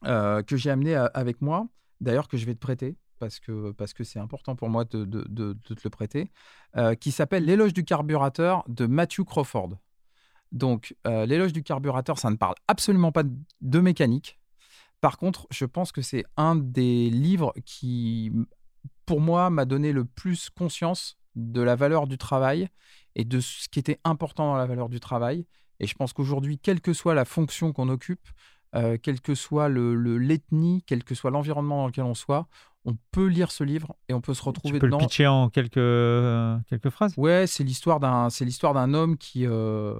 que j'ai amené avec moi, d'ailleurs que je vais te prêter, parce que parce que c'est important pour moi de, de, te le prêter, qui s'appelle L'éloge du carburateur de Matthew Crawford. Donc, euh, l'éloge du carburateur, ça ne parle absolument pas de mécanique. Par contre, je pense que c'est un des livres qui, pour moi, m'a donné le plus conscience de la valeur du travail et de ce qui était important dans la valeur du travail. Et je pense qu'aujourd'hui, quelle que soit la fonction qu'on occupe, euh, quelle que soit l'ethnie, le, quel que soit l'environnement dans lequel on soit, on peut lire ce livre et on peut se retrouver tu peux dedans. le pitcher en quelques, euh, quelques phrases? Ouais, c'est l'histoire d'un c'est l'histoire d'un homme qui euh,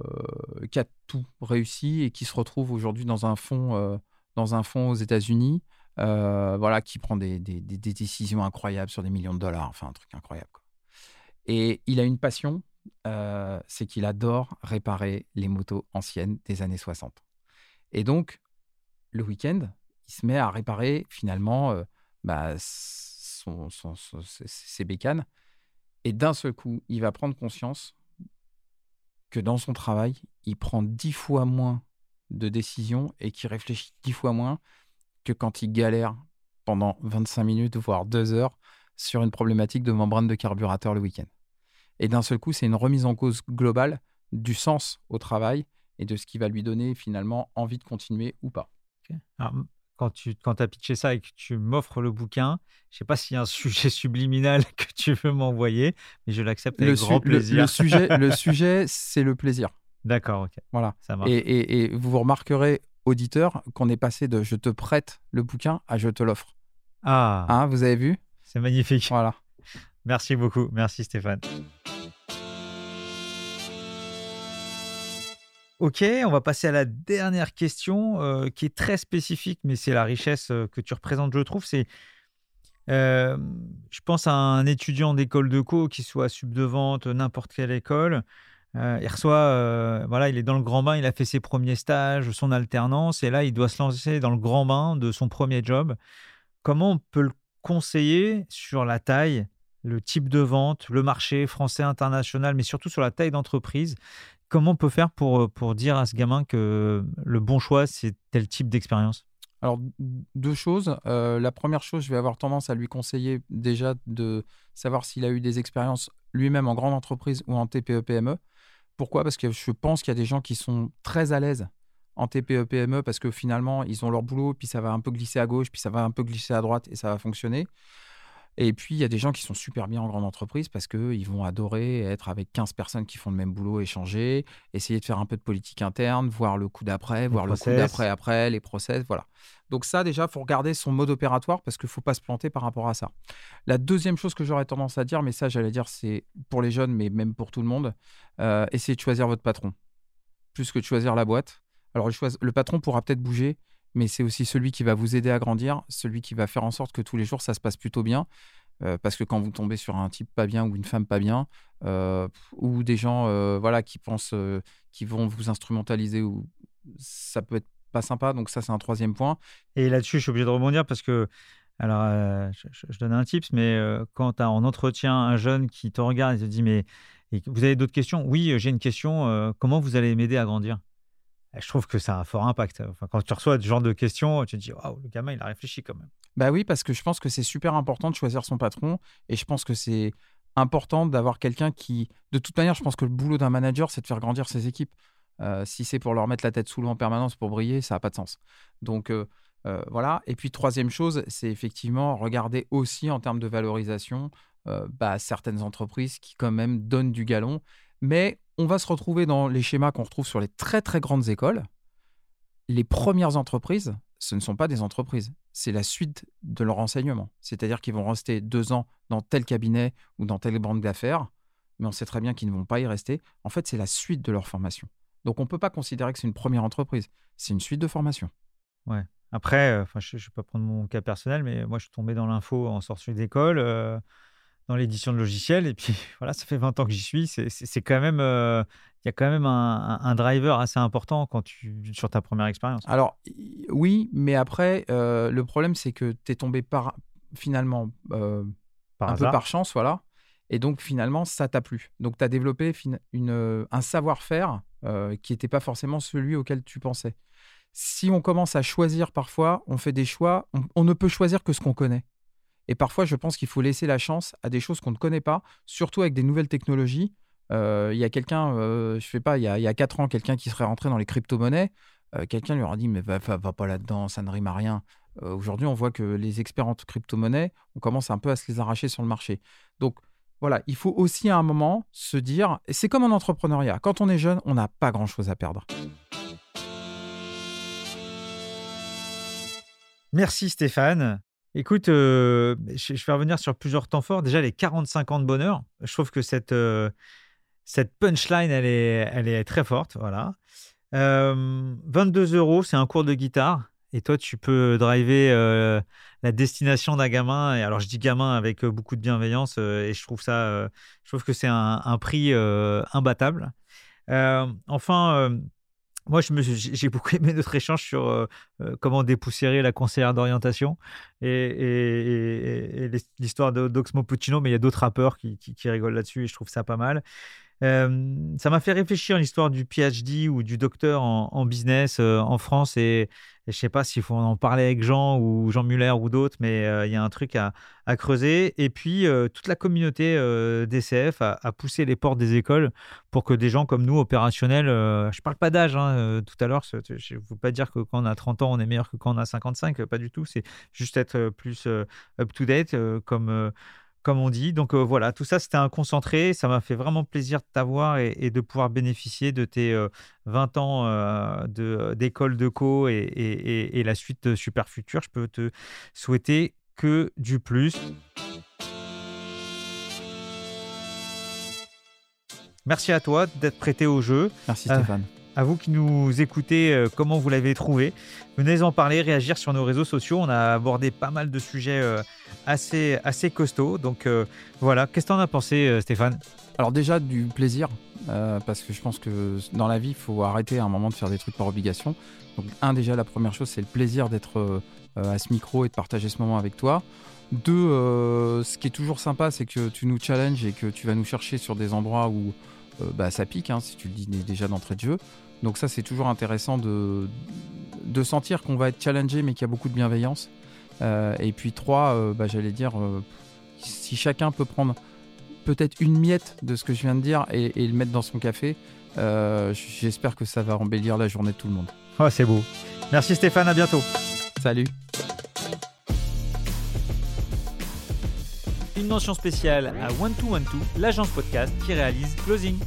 qui a tout réussi et qui se retrouve aujourd'hui dans un fonds euh, dans un fonds aux États-Unis, voilà, qui prend des, des, des, décisions incroyables sur des millions de dollars, enfin un truc incroyable. Et il a une passion, c'est qu'il adore réparer les motos anciennes des années 60. Et donc le week-end, il se met à réparer finalement bah, ses bécanes. Et d'un seul coup, il va prendre conscience que dans son travail, il prend dix fois moins de décisions et qu'il réfléchit dix fois moins que quand il galère pendant 25 minutes, voire deux heures, sur une problématique de membrane de carburateur le week-end. Et d'un seul coup, c'est une remise en cause globale du sens au travail et de ce qui va lui donner finalement envie de continuer ou pas quand tu quand as pitché ça et que tu m'offres le bouquin, je sais pas s'il y a un sujet subliminal que tu veux m'envoyer, mais je l'accepte avec grand plaisir. Le, sujet, le sujet c'est le plaisir. D'accord, ok. Voilà. Ça marche. Et, et, vous remarquerez, auditeur, qu'on est passé de je te prête le bouquin à je te l'offre. Ah. Hein, vous avez vu? C'est magnifique. Voilà. Merci beaucoup. Merci Stéphane. Ok, on va passer à la dernière question euh, qui est très spécifique, mais c'est la richesse euh, que tu représentes, je trouve. C'est, euh, je pense à un étudiant d'école de co, qui soit sub de vente, n'importe quelle école. il reçoit, voilà, il est dans le grand bain, il a fait ses premiers stages, son alternance, et là, il doit se lancer dans le grand bain de son premier job. Comment on peut le conseiller sur la taille, le type de vente, le marché français, international, mais surtout sur la taille d'entreprise Comment on peut faire pour, euh, pour dire à ce gamin que le bon choix, c'est tel type d'expérience? Alors, deux choses. Euh, la première chose, je vais avoir tendance à lui conseiller déjà de savoir s'il a eu des expériences lui-même en grande entreprise ou en TPE-PME. Pourquoi? Parce que je pense qu'il y a des gens qui sont très à l'aise en TPE-PME parce que finalement, ils ont leur boulot, puis ça va un peu glisser à gauche, puis ça va un peu glisser à droite et ça va fonctionner. Et puis, il y a des gens qui sont super bien en grande entreprise parce qu'ils vont adorer être avec 15 personnes qui font le même boulot, échanger, essayer de faire un peu de politique interne, voir le coup d'après, voir le coup d'après après, les process, voilà. Donc ça, déjà, il faut regarder son mode opératoire parce qu'il ne faut pas se planter par rapport à ça. La deuxième chose que j'aurais tendance à dire, mais ça, j'allais dire, c'est pour les jeunes, mais même pour tout le monde, euh, essayez de choisir votre patron, plus que de choisir la boîte. Alors, le patron pourra peut-être bouger, mais c'est aussi celui qui va vous aider à grandir, celui qui va faire en sorte que tous les jours ça se passe plutôt bien. Euh, parce que quand vous tombez sur un type pas bien ou une femme pas bien, euh, ou des gens euh, voilà, qui pensent qui vont vous instrumentaliser, ça peut être pas sympa. Donc ça, c'est un troisième point. Et là-dessus, je suis obligé de rebondir parce que, alors, je, donne un tips, mais quand tu as un jeune qui te regarde et te dit, mais vous avez d'autres questions Oui, j'ai une question. comment vous allez m'aider à grandir? Je trouve que ça a un fort impact. Enfin, quand tu reçois ce genre de questions, tu te dis, waouh, le gamin, il a réfléchi quand même. Bah oui, parce que je pense que c'est super important de choisir son patron et je pense que c'est important d'avoir quelqu'un qui, de toute manière, je pense que le boulot d'un manager, c'est de faire grandir ses équipes. Euh, si c'est pour leur mettre la tête sous l'eau en permanence pour briller, ça n'a pas de sens. Donc euh, euh, voilà. Et puis troisième chose, c'est effectivement regarder aussi en termes de valorisation bah, certaines entreprises qui quand même donnent du galon. Mais on va se retrouver dans les schémas qu'on retrouve sur les très très grandes écoles. Les premières entreprises, ce ne sont pas des entreprises, c'est la suite de leur enseignement. C'est-à-dire qu'ils vont rester deux ans dans tel cabinet ou dans telle banque d'affaires, mais on sait très bien qu'ils ne vont pas y rester. En fait, c'est la suite de leur formation. Donc on ne peut pas considérer que c'est une première entreprise, c'est une suite de formation. Ouais. Après, euh, je ne vais pas prendre mon cas personnel, mais moi, je suis tombé dans l'info en sortie d'école, euh, dans l'édition de logiciels, et puis voilà, ça fait 20 ans que j'y suis. C'est quand même, euh, il y a quand même un, driver assez important quand tu, sur ta première expérience. Alors, oui, mais après, le problème, c'est que tu es tombé par, finalement par un peu par chance, voilà. Et donc, finalement, ça t'a plu. Donc, tu as développé une, un savoir-faire euh, qui n'était pas forcément celui auquel tu pensais. Si on commence à choisir parfois, on fait des choix, on, ne peut choisir que ce qu'on connaît. Et parfois, je pense qu'il faut laisser la chance à des choses qu'on ne connaît pas, surtout avec des nouvelles technologies. Euh, il y a quelqu'un, euh, je sais pas, il y a, il y a 4 ans, quelqu'un qui serait rentré dans les crypto-monnaies. quelqu'un lui aura dit, mais va, va, pas là-dedans, ça ne rime à rien. Aujourd'hui, on voit que les experts en crypto-monnaies, on commence un peu à se les arracher sur le marché. Donc, voilà, il faut aussi à un moment se dire, c'est comme en entrepreneuriat, quand on est jeune, on n'a pas grand-chose à perdre. Merci Stéphane. Écoute, euh, je, vais revenir sur plusieurs temps forts. Déjà, les 45 ans de bonheur. Je trouve que cette, euh, cette punchline, elle est, elle est très forte. Voilà. 22 euh, euros, c'est un cours de guitare. Et toi, tu peux driver euh, la destination d'un gamin. Et alors, je dis gamin avec beaucoup de bienveillance. Et je trouve ça, je trouve que c'est un, prix imbattable. enfin, moi, j'ai beaucoup aimé notre échange sur comment dépoussiérer la conseillère d'orientation et, l'histoire d'Oxmo Puccino, mais il y a d'autres rappeurs qui rigolent là-dessus et je trouve ça pas mal ça m'a fait réfléchir à l'histoire du PhD ou du docteur en, business en France et, je ne sais pas s'il faut en parler avec Jean ou Jean Muller ou d'autres, mais il y a un truc à, creuser. Et puis, toute la communauté DCF a, poussé les portes des écoles pour que des gens comme nous, opérationnels, je ne parle pas d'âge hein, tout à l'heure, je ne veux pas dire que quand on a 30 ans, on est meilleur que quand on a 55, pas du tout, c'est juste être plus up-to-date comme comme on dit. Donc euh, voilà, tout ça, c'était un concentré. Ça m'a fait vraiment plaisir de t'avoir et, de pouvoir bénéficier de tes 20 euh, ans euh, d'école de, co et, la suite de Super Futur. Je peux te souhaiter que du plus. Merci à toi d'être prêté au jeu. Merci Stéphane à vous qui nous écoutez, euh, comment vous l'avez trouvé. Venez en parler, réagir sur nos réseaux sociaux. On a abordé pas mal de sujets euh, assez, assez costauds. Donc euh, voilà, qu'est-ce que tu en as pensé, Stéphane? Alors déjà, du plaisir, parce que je pense que dans la vie, il faut arrêter à un moment de faire des trucs par obligation. Donc un, déjà, la première chose, c'est le plaisir d'être à ce micro et de partager ce moment avec toi. Deux, ce qui est toujours sympa, c'est que tu nous challenges et que tu vas nous chercher sur des endroits où bah, ça pique, hein, si tu le dis déjà d'entrée de jeu. Donc ça, c'est toujours intéressant de, de sentir qu'on va être challengé, mais qu'il y a beaucoup de bienveillance. Euh, et puis trois, euh, bah, j'allais dire, euh, si chacun peut prendre peut-être une miette de ce que je viens de dire et, le mettre dans son café, j'espère que ça va embellir la journée de tout le monde. Oh, c'est beau. Merci Stéphane, à bientôt. Salut. Une mention spéciale à One 2 One 2 l'agence podcast qui réalise Closing.